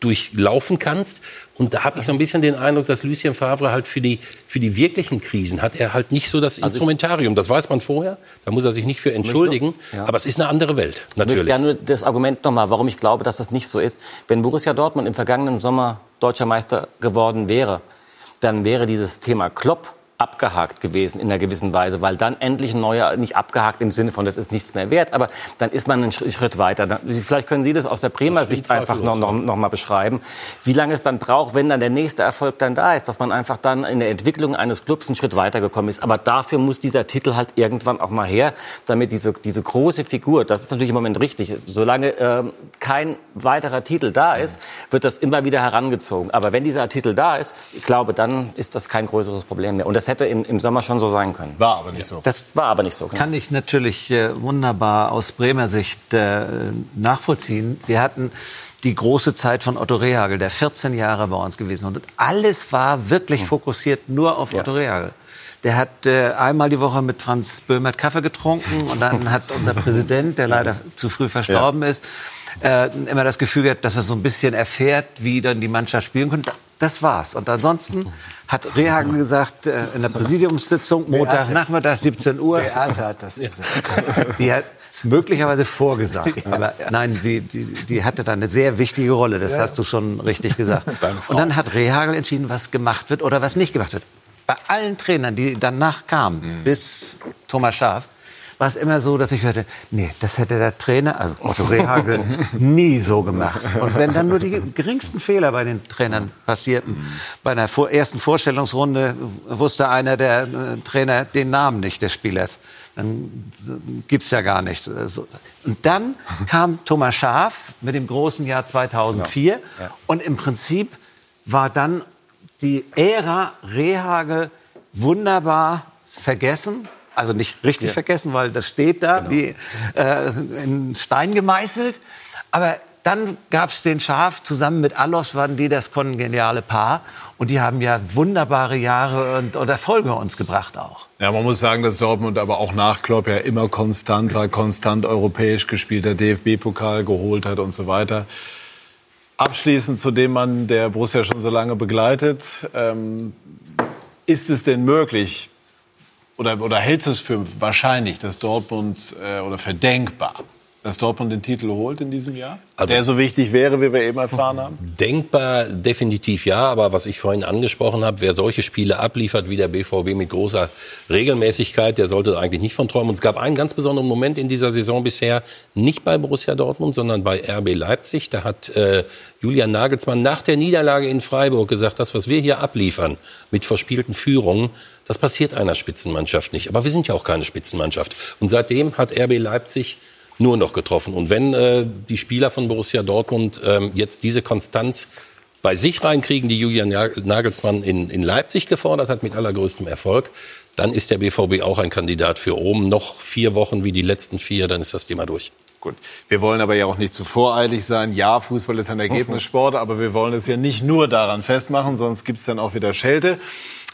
durchlaufen kannst. Und da habe ich so ein bisschen den Eindruck, dass Lucien Favre halt für die, für die wirklichen Krisen hat er halt nicht so das also Instrumentarium. Das weiß man vorher. Da muss er sich nicht für entschuldigen. Ja. Aber es ist eine andere Welt, natürlich. Ich gerne das Argument nochmal, warum ich glaube, dass das nicht so ist. Wenn Borussia Dortmund im vergangenen Sommer deutscher Meister geworden wäre, dann wäre dieses Thema Klopp abgehakt gewesen in einer gewissen Weise, weil dann endlich ein neuer, nicht abgehakt im Sinne von, das ist nichts mehr wert, aber dann ist man einen Schritt weiter. Vielleicht können Sie das aus der Bremer Sicht einfach noch, noch, noch mal beschreiben, wie lange es dann braucht, wenn dann der nächste Erfolg dann da ist, dass man einfach dann in der Entwicklung eines Clubs einen Schritt weitergekommen ist. Aber dafür muss dieser Titel halt irgendwann auch mal her, damit diese, diese große Figur, das ist natürlich im Moment richtig, solange äh, kein weiterer Titel da ist, wird das immer wieder herangezogen. Aber wenn dieser Titel da ist, ich glaube, dann ist das kein größeres Problem mehr. Und das hätte im, im Sommer schon so sein können. War aber nicht so. Das war aber nicht so. Genau. Kann ich natürlich äh, wunderbar aus Bremer Sicht äh, nachvollziehen. Wir hatten die große Zeit von Otto Rehagel, der 14 Jahre bei uns gewesen und alles war wirklich hm. fokussiert nur auf ja. Otto Rehagel. Der hat äh, einmal die Woche mit Franz Böhmert Kaffee getrunken und dann hat unser Präsident, der leider zu früh verstorben ja. ist, äh, immer das Gefühl gehabt, dass er so ein bisschen erfährt, wie dann die Mannschaft spielen könnte. Das war's. Und ansonsten hat Rehhagen gesagt, äh, in der Präsidiumssitzung, Montag, Nachmittag, 17 Uhr. Beate hat das gesagt. Die hat möglicherweise vorgesagt. Aber nein, die, die, die hatte da eine sehr wichtige Rolle. Das hast du schon richtig gesagt. Und dann hat Rehagel entschieden, was gemacht wird oder was nicht gemacht wird. Bei allen Trainern, die danach kamen, mhm. bis Thomas Schaaf, war es immer so, dass ich hörte, nee, das hätte der Trainer, also Otto Rehagel, nie so gemacht. Und wenn dann nur die geringsten Fehler bei den Trainern passierten, bei einer ersten Vorstellungsrunde wusste einer der äh, Trainer den Namen nicht des Spielers. Dann gibt's ja gar nicht. Und dann kam Thomas Schaaf mit dem großen Jahr 2004 ja. Ja. und im Prinzip war dann die Ära Rehagel wunderbar vergessen also nicht richtig ja. vergessen, weil das steht da genau. wie äh, in Stein gemeißelt. Aber dann gab es den Schaf, zusammen mit Allos waren die das kongeniale Paar. Und die haben ja wunderbare Jahre und, und Erfolge uns gebracht auch. Ja, man muss sagen, dass Dortmund aber auch nach Klopp ja immer konstant war, konstant europäisch gespielt, der DFB-Pokal geholt hat und so weiter. Abschließend zu dem Mann, der Borussia schon so lange begleitet. Ähm, ist es denn möglich, oder, oder hältst du es für wahrscheinlich, dass Dortmund äh, oder für denkbar, dass Dortmund den Titel holt in diesem Jahr? Also, der so wichtig wäre, wie wir eben erfahren haben? Denkbar definitiv ja, aber was ich vorhin angesprochen habe, wer solche Spiele abliefert wie der BVB mit großer Regelmäßigkeit, der sollte eigentlich nicht von träumen. Und es gab einen ganz besonderen Moment in dieser Saison bisher, nicht bei Borussia Dortmund, sondern bei RB Leipzig. Da hat äh, Julian Nagelsmann nach der Niederlage in Freiburg gesagt, das, was wir hier abliefern mit verspielten Führungen, das passiert einer Spitzenmannschaft nicht. Aber wir sind ja auch keine Spitzenmannschaft. Und seitdem hat RB Leipzig nur noch getroffen. Und wenn äh, die Spieler von Borussia Dortmund ähm, jetzt diese Konstanz bei sich reinkriegen, die Julian Nagelsmann in, in Leipzig gefordert hat, mit allergrößtem Erfolg, dann ist der BVB auch ein Kandidat für oben. Noch vier Wochen wie die letzten vier, dann ist das Thema durch. Gut, wir wollen aber ja auch nicht zu voreilig sein. Ja, Fußball ist ein Ergebnissport, aber wir wollen es ja nicht nur daran festmachen, sonst gibt es dann auch wieder Schelte.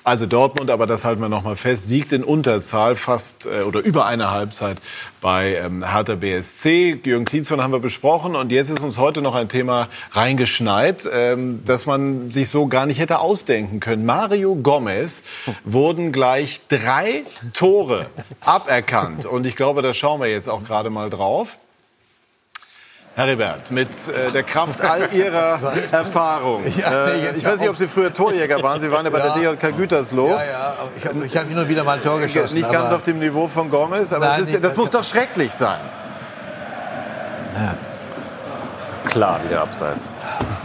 Also Dortmund, aber das halten wir noch mal fest, siegt in Unterzahl fast äh, oder über eine Halbzeit bei ähm, Hertha BSC. Jürgen Klinsmann haben wir besprochen und jetzt ist uns heute noch ein Thema reingeschneit, ähm, das man sich so gar nicht hätte ausdenken können. Mario Gomez wurden gleich drei Tore aberkannt und ich glaube, da schauen wir jetzt auch gerade mal drauf. Heribert, mit äh, der Kraft all Ihrer Erfahrung. Ja, äh, ich weiß nicht, ob Sie früher Torjäger waren. Sie waren ja bei ja. der DJK Gütersloh. Ja, ja. Ich habe hab nur wieder mal ein Tor geschossen. Nicht ganz auf dem Niveau von Gomez, aber Nein, das, ist, das muss doch schrecklich sein. Ja. Klar, wieder abseits.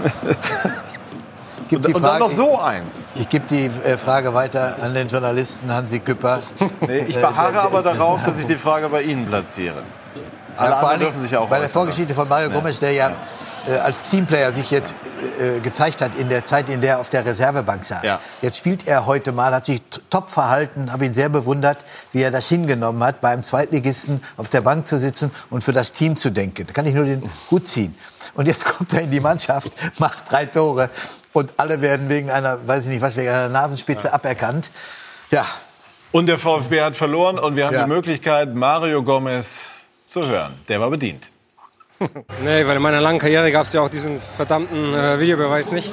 und, und dann noch so eins. Ich gebe die äh, Frage weiter an den Journalisten Hansi Küpper. Nee, ich beharre äh, aber darauf, dass ich die Frage bei Ihnen platziere. Alle ja, vor allem dürfen sich auch Bei der Vorgeschichte von Mario Gomez, der ja äh, als Teamplayer sich jetzt äh, gezeigt hat in der Zeit, in der er auf der Reservebank saß. Ja. Jetzt spielt er heute mal, hat sich top verhalten, habe ihn sehr bewundert, wie er das hingenommen hat, beim Zweitligisten auf der Bank zu sitzen und für das Team zu denken. Da kann ich nur den Hut ziehen. Und jetzt kommt er in die Mannschaft, macht drei Tore und alle werden wegen einer, weiß ich nicht was, wegen einer Nasenspitze ja. aberkannt. Ja. Und der VfB hat verloren und wir haben ja. die Möglichkeit, Mario Gomez zu hören. Der war bedient. nee, weil in meiner langen Karriere gab es ja auch diesen verdammten äh, Videobeweis nicht.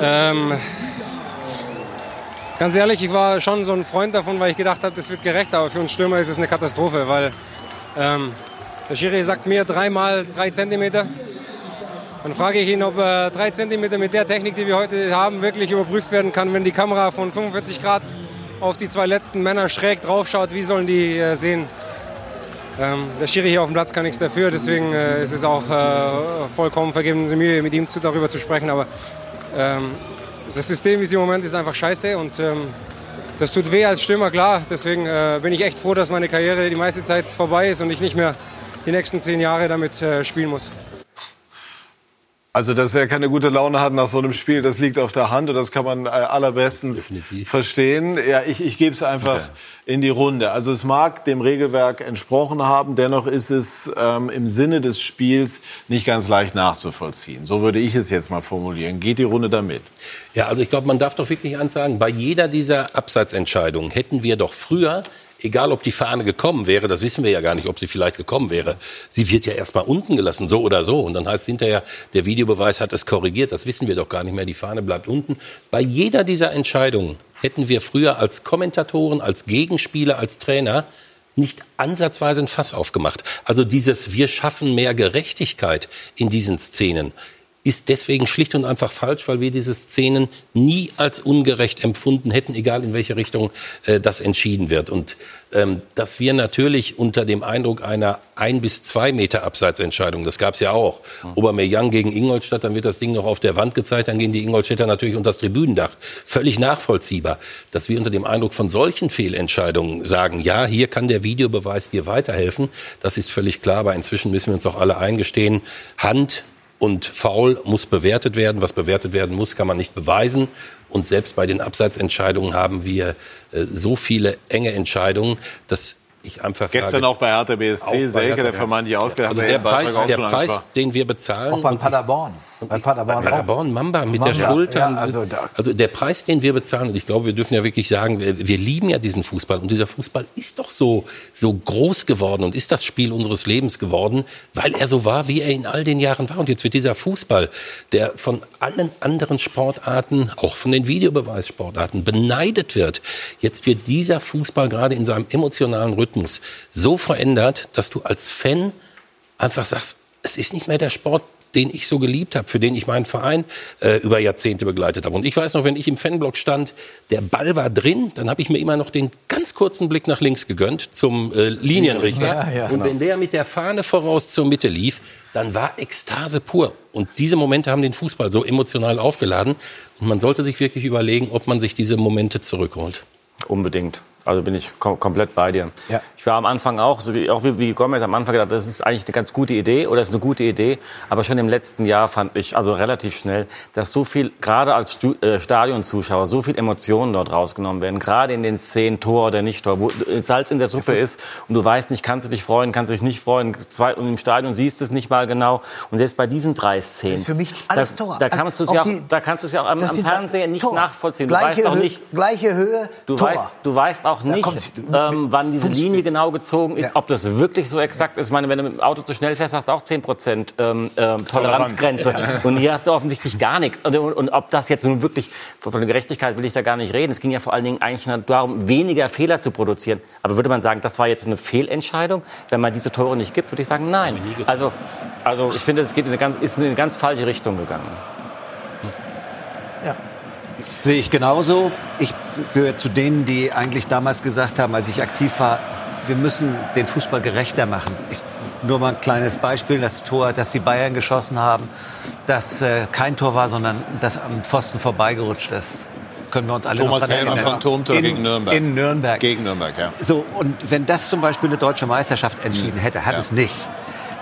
Ähm, ganz ehrlich, ich war schon so ein Freund davon, weil ich gedacht habe, das wird gerecht, aber für uns Stürmer ist es eine Katastrophe, weil ähm, der Schiri sagt mir dreimal drei Zentimeter. Dann frage ich ihn, ob äh, drei Zentimeter mit der Technik, die wir heute haben, wirklich überprüft werden kann, wenn die Kamera von 45 Grad auf die zwei letzten Männer schräg draufschaut. Wie sollen die äh, sehen? Ähm, der Schiri hier auf dem Platz kann nichts dafür, deswegen äh, ist es auch äh, vollkommen vergebene Mühe, mit ihm zu, darüber zu sprechen. Aber ähm, das System, wie es im Moment ist, einfach scheiße und ähm, das tut weh als Stürmer, klar. Deswegen äh, bin ich echt froh, dass meine Karriere die meiste Zeit vorbei ist und ich nicht mehr die nächsten zehn Jahre damit äh, spielen muss. Also, dass er keine gute Laune hat nach so einem Spiel, das liegt auf der Hand und das kann man äh, allerbestens Definitiv. verstehen. Ja, ich, ich gebe es einfach okay. in die Runde. Also es mag dem Regelwerk entsprochen haben, dennoch ist es ähm, im Sinne des Spiels nicht ganz leicht nachzuvollziehen. So würde ich es jetzt mal formulieren. Geht die Runde damit? Ja, also ich glaube, man darf doch wirklich eins sagen, bei jeder dieser Abseitsentscheidungen hätten wir doch früher egal ob die Fahne gekommen wäre, das wissen wir ja gar nicht, ob sie vielleicht gekommen wäre. Sie wird ja erstmal unten gelassen, so oder so. Und dann heißt hinterher, der Videobeweis hat es korrigiert. Das wissen wir doch gar nicht mehr. Die Fahne bleibt unten. Bei jeder dieser Entscheidungen hätten wir früher als Kommentatoren, als Gegenspieler, als Trainer nicht ansatzweise ein Fass aufgemacht. Also dieses Wir schaffen mehr Gerechtigkeit in diesen Szenen ist deswegen schlicht und einfach falsch, weil wir diese Szenen nie als ungerecht empfunden hätten, egal in welche Richtung äh, das entschieden wird. Und ähm, dass wir natürlich unter dem Eindruck einer ein bis zwei Meter Abseitsentscheidung, das gab es ja auch, mhm. Obermeyang gegen Ingolstadt, dann wird das Ding noch auf der Wand gezeigt, dann gehen die Ingolstädter natürlich unter das Tribünendach. Völlig nachvollziehbar, dass wir unter dem Eindruck von solchen Fehlentscheidungen sagen, ja, hier kann der Videobeweis dir weiterhelfen, das ist völlig klar, aber inzwischen müssen wir uns auch alle eingestehen, Hand und Foul muss bewertet werden. Was bewertet werden muss, kann man nicht beweisen. Und selbst bei den Abseitsentscheidungen haben wir äh, so viele enge Entscheidungen, dass ich einfach Gestern sage, auch bei Hertha BSC, Selke, der vermeintlich ausgedacht Also der Preis, der Preis den wir bezahlen. Auch beim Paderborn. Bei Paderborn, Paderborn Mamba mit Mamba, der Schulter. Ja, also, also, der Preis, den wir bezahlen, und ich glaube, wir dürfen ja wirklich sagen, wir, wir, lieben ja diesen Fußball. Und dieser Fußball ist doch so, so groß geworden und ist das Spiel unseres Lebens geworden, weil er so war, wie er in all den Jahren war. Und jetzt wird dieser Fußball, der von allen anderen Sportarten, auch von den Videobeweissportarten, beneidet wird. Jetzt wird dieser Fußball gerade in seinem emotionalen Rhythmus so verändert, dass du als Fan einfach sagst, es ist nicht mehr der Sport, den ich so geliebt habe, für den ich meinen Verein äh, über Jahrzehnte begleitet habe. Und ich weiß noch, wenn ich im Fanblock stand, der Ball war drin, dann habe ich mir immer noch den ganz kurzen Blick nach links gegönnt zum äh, Linienrichter. Ja, ja, und genau. wenn der mit der Fahne voraus zur Mitte lief, dann war Ekstase pur. Und diese Momente haben den Fußball so emotional aufgeladen. Und man sollte sich wirklich überlegen, ob man sich diese Momente zurückholt. Unbedingt. Also bin ich kom komplett bei dir. Ja. Ich war am Anfang auch, so wie, auch wie, wie Gomez am Anfang gedacht, das ist eigentlich eine ganz gute Idee oder ist eine gute Idee. Aber schon im letzten Jahr fand ich, also relativ schnell, dass so viel, gerade als Stu äh, Stadionzuschauer, so viel Emotionen dort rausgenommen werden. Gerade in den Szenen Tor oder Nicht-Tor, wo Salz in der Suppe ist und du weißt nicht, kannst du dich freuen, kannst du dich nicht freuen. Zwei, und im Stadion siehst du es nicht mal genau. Und selbst bei diesen drei Szenen. Das ist für mich alles Tor. Da, kannst du es ja, da kannst du es ja auch am, am Fernseher nicht Tor. nachvollziehen. Du gleiche weißt auch nicht. Gleiche Höhe, du Tor. Weißt, du weißt auch nicht, ähm, wann diese Linie genau gezogen ist, ja. ob das wirklich so exakt ist. Ich meine, wenn du mit dem Auto zu schnell fährst, hast du auch 10 Prozent ähm, ähm, Toleranzgrenze. Ja. Und hier hast du offensichtlich gar nichts. Und, und, und, ob das jetzt nun wirklich, von der Gerechtigkeit will ich da gar nicht reden. Es ging ja vor allen Dingen eigentlich darum, weniger Fehler zu produzieren. Aber würde man sagen, das war jetzt eine Fehlentscheidung, wenn man diese Tore nicht gibt, würde ich sagen, nein. Also Also ich finde, es geht in eine ganz, ist in eine ganz falsche Richtung gegangen. Sehe ich genauso. Ich gehöre zu denen, die eigentlich damals gesagt haben, als ich aktiv war, wir müssen den Fußball gerechter machen. Ich, nur mal ein kleines Beispiel, das Tor, das die Bayern geschossen haben, das äh, kein Tor war, sondern das am Pfosten vorbeigerutscht ist. Können wir uns alle Thomas noch Helmer erinnern. Phantomtor in, gegen Nürnberg. In Nürnberg. Gegen Nürnberg, ja. So, und wenn das zum Beispiel eine deutsche Meisterschaft entschieden hätte, hat Ja. es nicht.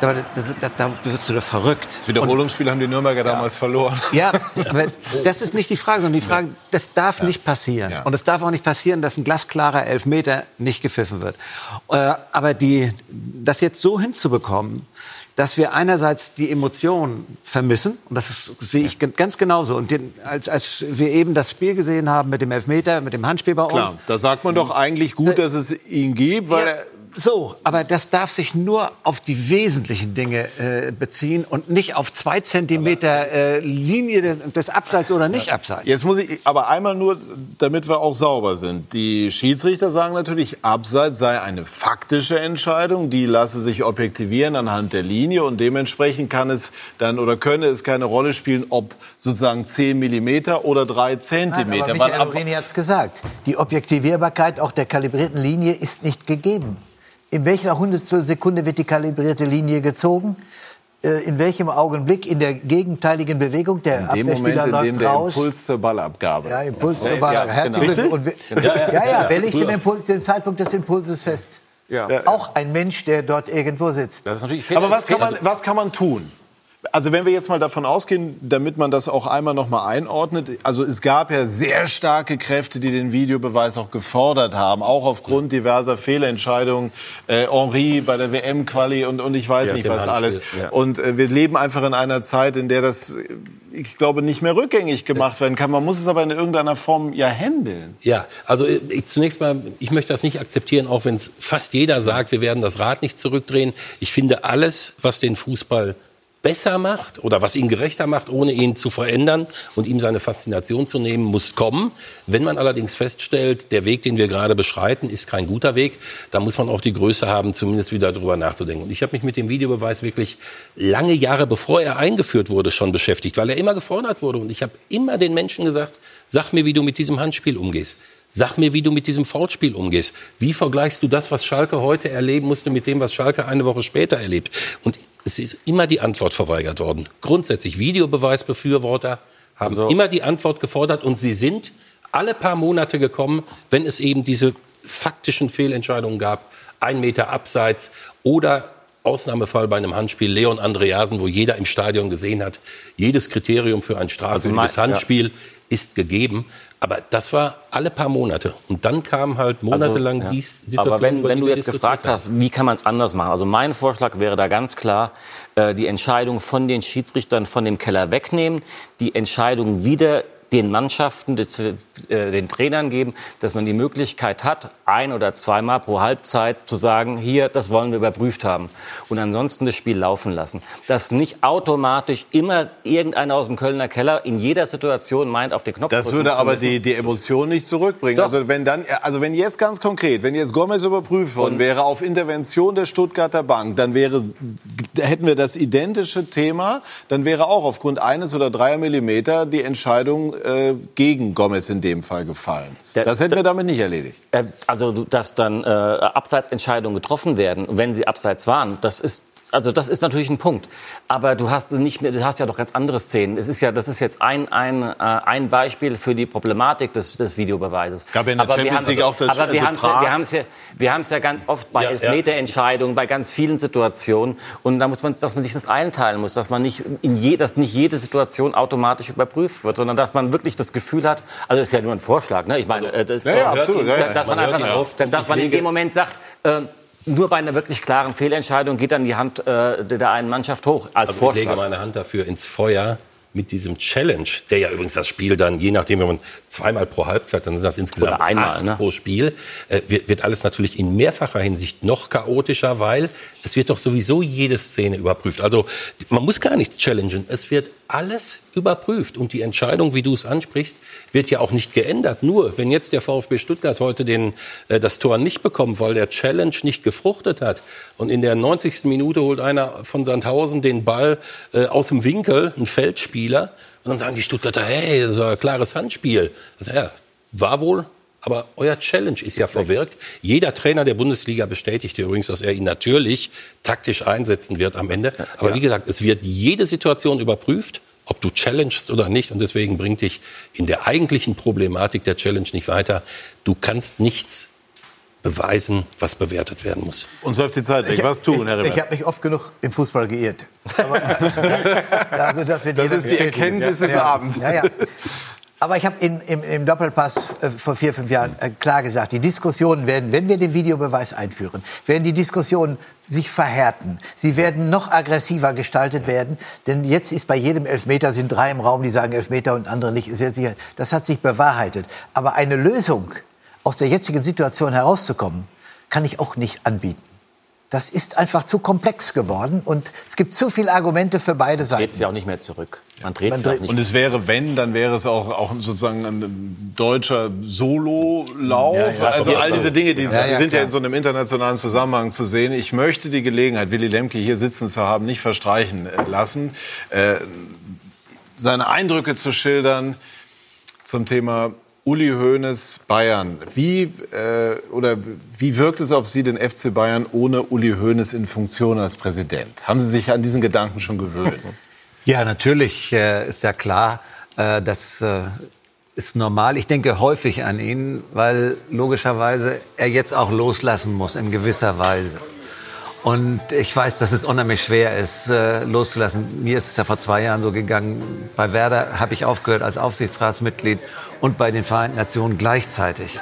Da, da, da, wirst du doch verrückt. Das Wiederholungsspiel haben die Nürnberger damals verloren. Ja, aber das ist nicht die Frage, sondern die Frage, das darf nicht passieren. Und es darf auch nicht passieren, dass ein glasklarer Elfmeter nicht gepfiffen wird. Äh, aber die, das jetzt so hinzubekommen, dass wir einerseits die Emotionen vermissen, und das ist, sehe ich ganz genauso. Und den, als, als wir eben das Spiel gesehen haben mit dem Elfmeter, mit dem Handspiel bei uns, Klar, da sagt man doch eigentlich gut, dass es ihn gibt, weil Ja, er so, aber das darf sich nur auf die wesentlichen Dinge äh, beziehen und nicht auf zwei Zentimeter äh, Linie des, des Abseits oder nicht Abseits. Jetzt muss ich aber einmal nur, damit wir auch sauber sind. Die Schiedsrichter sagen natürlich, Abseits sei eine faktische Entscheidung, die lasse sich objektivieren anhand der Linie und dementsprechend kann es dann oder könne es keine Rolle spielen, ob sozusagen 10 Millimeter oder 3 Nein, Zentimeter. aber Weil Michael Lorini hat es gesagt. Die Objektivierbarkeit auch der kalibrierten Linie ist nicht gegeben. In welcher Hundertstel Sekunde wird die kalibrierte Linie gezogen? Äh, In welchem Augenblick? In der gegenteiligen Bewegung? Der in dem Moment, Abwehrspieler in dem läuft der raus. Impuls zur Ballabgabe. Ja, Impuls Ja, zur Ball. ja, Herzlichen genau. Glückwunsch. Ja, ja, ja, ja, ja, wer legt den. Impuls, den Zeitpunkt des Impulses fest? Ja. Auch ein Mensch, der dort irgendwo sitzt. Das ist natürlich Aber was kann, man, was kann man tun? Also wenn wir jetzt mal davon ausgehen, damit man das auch einmal noch mal einordnet, also es gab ja sehr starke Kräfte, die den Videobeweis auch gefordert haben, auch aufgrund diverser Fehlentscheidungen. Äh, Henri bei der WM-Quali und, und ich weiß Ja, nicht dem was alles. Ja. Und äh, wir leben einfach in einer Zeit, in der das, ich glaube, nicht mehr rückgängig gemacht werden kann. Man muss es aber in irgendeiner Form ja handeln. Ja, also äh, ich, zunächst mal, ich möchte das nicht akzeptieren, auch wenn es fast jeder sagt, wir werden das Rad nicht zurückdrehen. Ich finde alles, was den Fußball besser macht oder was ihn gerechter macht, ohne ihn zu verändern und ihm seine Faszination zu nehmen, muss kommen. Wenn man allerdings feststellt, der Weg, den wir gerade beschreiten, ist kein guter Weg, dann muss man auch die Größe haben, zumindest wieder darüber nachzudenken. Und ich habe mich mit dem Videobeweis wirklich lange Jahre, bevor er eingeführt wurde, schon beschäftigt, weil er immer gefordert wurde. Und ich habe immer den Menschen gesagt, sag mir, wie du mit diesem Handspiel umgehst. Sag mir, wie du mit diesem Foulspiel umgehst. Wie vergleichst du das, was Schalke heute erleben musste, mit dem, was Schalke eine Woche später erlebt? Und es ist immer die Antwort verweigert worden. Grundsätzlich Videobeweisbefürworter haben Also- immer die Antwort gefordert und sie sind alle paar Monate gekommen, wenn es eben diese faktischen Fehlentscheidungen gab. Ein Meter abseits oder Ausnahmefall bei einem Handspiel Leon Andreasen, wo jeder im Stadion gesehen hat, jedes Kriterium für ein strafwürdiges ja. Handspiel ist gegeben. Aber das war alle paar Monate. Und dann kam halt monatelang Also, ja. dies Situation. Aber wenn, wenn die du jetzt gefragt hast, wie kann man es anders machen? Also mein Vorschlag wäre da ganz klar, äh, die Entscheidung von den Schiedsrichtern von dem Keller wegnehmen, die Entscheidung wieder den Mannschaften, zu- äh, den Trainern geben, dass man die Möglichkeit hat, ein oder zweimal pro Halbzeit zu sagen, hier, das wollen wir überprüft haben. Und ansonsten das Spiel laufen lassen. Dass nicht automatisch immer irgendeiner aus dem Kölner Keller in jeder Situation meint, auf den Knopf Das drücken würde zu aber die, die Emotion nicht zurückbringen. Doch. Also wenn dann, also wenn jetzt ganz konkret, wenn jetzt Gomez überprüft worden wäre auf Intervention der Stuttgarter Bank, dann wäre, hätten wir das identische Thema, dann wäre auch aufgrund eines oder dreier Millimeter die Entscheidung äh, gegen Gomez in dem Fall gefallen. Der- das hätten wir damit nicht erledigt. Äh, Also, dass dann äh, Abseitsentscheidungen getroffen werden, wenn sie abseits waren, das ist also das ist natürlich ein Punkt. Aber du hast nicht mehr, du hast ja doch ganz andere Szenen. Es ist ja, das ist jetzt ein, ein, äh, ein Beispiel für die Problematik des, des Videobeweises. Gab ja in der aber wir Champions haben, League auch das- aber wir also haben es ja, wir haben's ja, wir haben's ja ganz oft bei Ja. Elfmeterentscheidungen, bei ganz vielen Situationen. Und da muss man, dass man sich das einteilen muss, dass man nicht in je, dass nicht jede Situation automatisch überprüft wird, sondern dass man wirklich das Gefühl hat. Also ist ja nur ein Vorschlag, ne? Ich meine, äh, das, Ja, ja, absolut, dass, dass man einfach, dass man in dem Moment sagt, äh, nur bei einer wirklich klaren Fehlentscheidung geht dann die Hand äh, der einen Mannschaft hoch als Also ich lege Vorschlag. meine Hand dafür ins Feuer mit diesem Challenge, der ja übrigens das Spiel dann, je nachdem, wenn man zweimal pro Halbzeit, dann sind das insgesamt Oder einmal, acht ne? pro Spiel, äh, wird, wird alles natürlich in mehrfacher Hinsicht noch chaotischer, weil es wird doch sowieso jede Szene überprüft. Also man muss gar nichts challengen, es wird alles überprüft. Und die Entscheidung, wie du es ansprichst, wird ja auch nicht geändert. Nur, wenn jetzt der VfB Stuttgart heute den, äh, das Tor nicht bekommt, weil der Challenge nicht gefruchtet hat und in der 90. Minute holt einer von Sandhausen den Ball äh, aus dem Winkel, ein Feldspieler, und dann sagen die Stuttgarter, hey, das war ein klares Handspiel. Das, ja, war wohl, aber euer Challenge ist ja verwirkt. Jeder Trainer der Bundesliga bestätigt übrigens, dass er ihn natürlich taktisch einsetzen wird am Ende. Aber ja. wie gesagt, es wird jede Situation überprüft, ob du challengest oder nicht. Und deswegen bringt dich in der eigentlichen Problematik der Challenge nicht weiter. Du kannst nichts beweisen, was bewertet werden muss. Uns läuft die Zeit weg. Was tun, Herr? Ich, ich habe mich oft genug im Fußball geirrt. Aber, also das, das ist die Erkenntnis des ja. Abends. Ja, ja. Aber ich habe im, Doppelpass äh, vor vier, fünf Jahren äh, klar gesagt, die Diskussionen werden, wenn wir den Videobeweis einführen, werden die Diskussionen sich verhärten. Sie werden noch aggressiver gestaltet werden. Denn jetzt ist bei jedem Elfmeter sind drei im Raum, die sagen Elfmeter und andere nicht. Das hat sich bewahrheitet. Aber eine Lösung, aus der jetzigen Situation herauszukommen, kann ich auch nicht anbieten. Das ist einfach zu komplex geworden und es gibt zu viele Argumente für beide Seiten. Man dreht sich auch nicht mehr zurück. Man dreht Man sich auch dreht, nicht und es wäre, wenn, dann wäre es auch, auch sozusagen ein deutscher Sololauf. Ja, ja, also all diese Dinge, die, Ja, die ja, sind ja in so einem internationalen Zusammenhang zu sehen. Ich möchte die Gelegenheit, Willy Lemke hier sitzen zu haben, nicht verstreichen äh, lassen, äh, seine Eindrücke zu schildern zum Thema Uli Hoeneß Bayern. Wie, äh, oder wie wirkt es auf Sie, den FC Bayern, ohne Uli Hoeneß in Funktion als Präsident? Haben Sie sich an diesen Gedanken schon gewöhnt? Ja, natürlich äh, ist ja klar, äh, das äh, ist normal. Ich denke häufig an ihn, weil logischerweise er jetzt auch loslassen muss in gewisser Weise. Und ich weiß, dass es unheimlich schwer ist, äh, loszulassen. Mir ist es ja vor zwei Jahren so gegangen. Bei Werder habe ich aufgehört als Aufsichtsratsmitglied und bei den Vereinten Nationen gleichzeitig.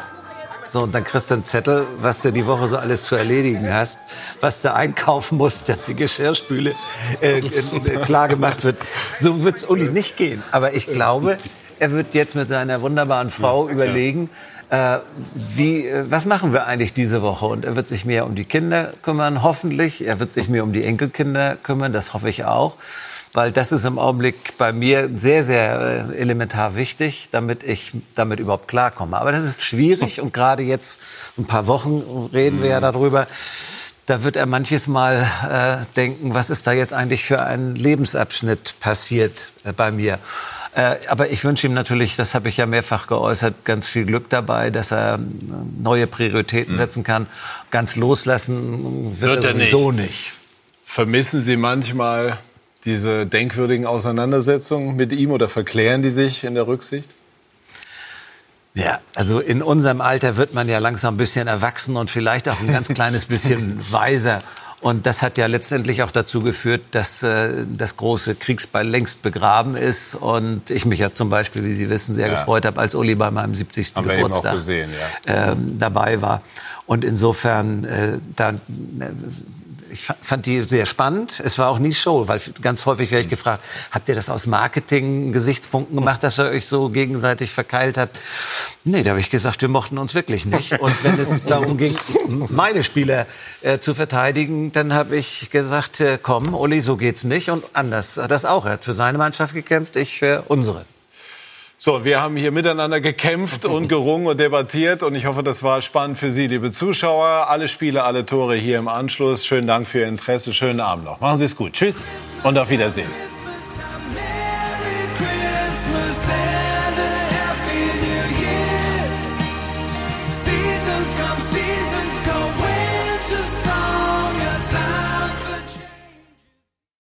So, und dann kriegst du einen Zettel, was du die Woche so alles zu erledigen hast, was du einkaufen musst, dass die Geschirrspüle äh, äh, klar gemacht wird. So wird's Uli nicht gehen. Aber ich glaube, er wird jetzt mit seiner wunderbaren Frau überlegen, äh, wie, äh, was machen wir eigentlich diese Woche? Und er wird sich mehr um die Kinder kümmern, hoffentlich. Er wird sich mehr um die Enkelkinder kümmern, das hoffe ich auch. Weil das ist im Augenblick bei mir sehr, sehr äh, elementar wichtig, damit ich damit überhaupt klarkomme. Aber das ist schwierig und gerade jetzt, ein paar Wochen reden wir ja darüber, da wird er manches Mal äh, denken, was ist da jetzt eigentlich für ein Lebensabschnitt passiert äh, bei mir. Äh, aber ich wünsche ihm natürlich, das habe ich ja mehrfach geäußert, ganz viel Glück dabei, dass er äh, neue Prioritäten setzen kann. Ganz loslassen wird, Wird er er sowieso nicht. Vermissen Sie manchmal diese denkwürdigen Auseinandersetzungen mit ihm oder verklären die sich in der Rücksicht? Ja, also in unserem Alter wird man ja langsam ein bisschen erwachsen und vielleicht auch ein ganz kleines bisschen weiser. Und das hat ja letztendlich auch dazu geführt, dass äh, das große Kriegsbeil längst begraben ist. Und ich mich ja zum Beispiel, wie Sie wissen, sehr Ja. gefreut habe, als Uli bei meinem 70. Haben Geburtstag gesehen, ja. ähm, dabei war. Und insofern, äh, da, ich fa- fand die sehr spannend. Es war auch nie Show, weil ganz häufig werde ich gefragt, habt ihr das aus Marketing-Gesichtspunkten gemacht, dass ihr euch so gegenseitig verkeilt habt? Nee, da habe ich gesagt, wir mochten uns wirklich nicht. Und wenn es darum ging, meine Spieler äh, zu verteidigen, dann habe ich gesagt, äh, komm, Uli, so geht's nicht. Und anders hat das auch. Er hat für seine Mannschaft gekämpft, ich für unsere. So, wir haben hier miteinander gekämpft und gerungen und debattiert und ich hoffe, das war spannend für Sie, liebe Zuschauer. Alle Spiele, alle Tore hier im Anschluss. Schönen Dank für Ihr Interesse. Schönen Abend noch. Machen Sie es gut. Tschüss und auf Wiedersehen.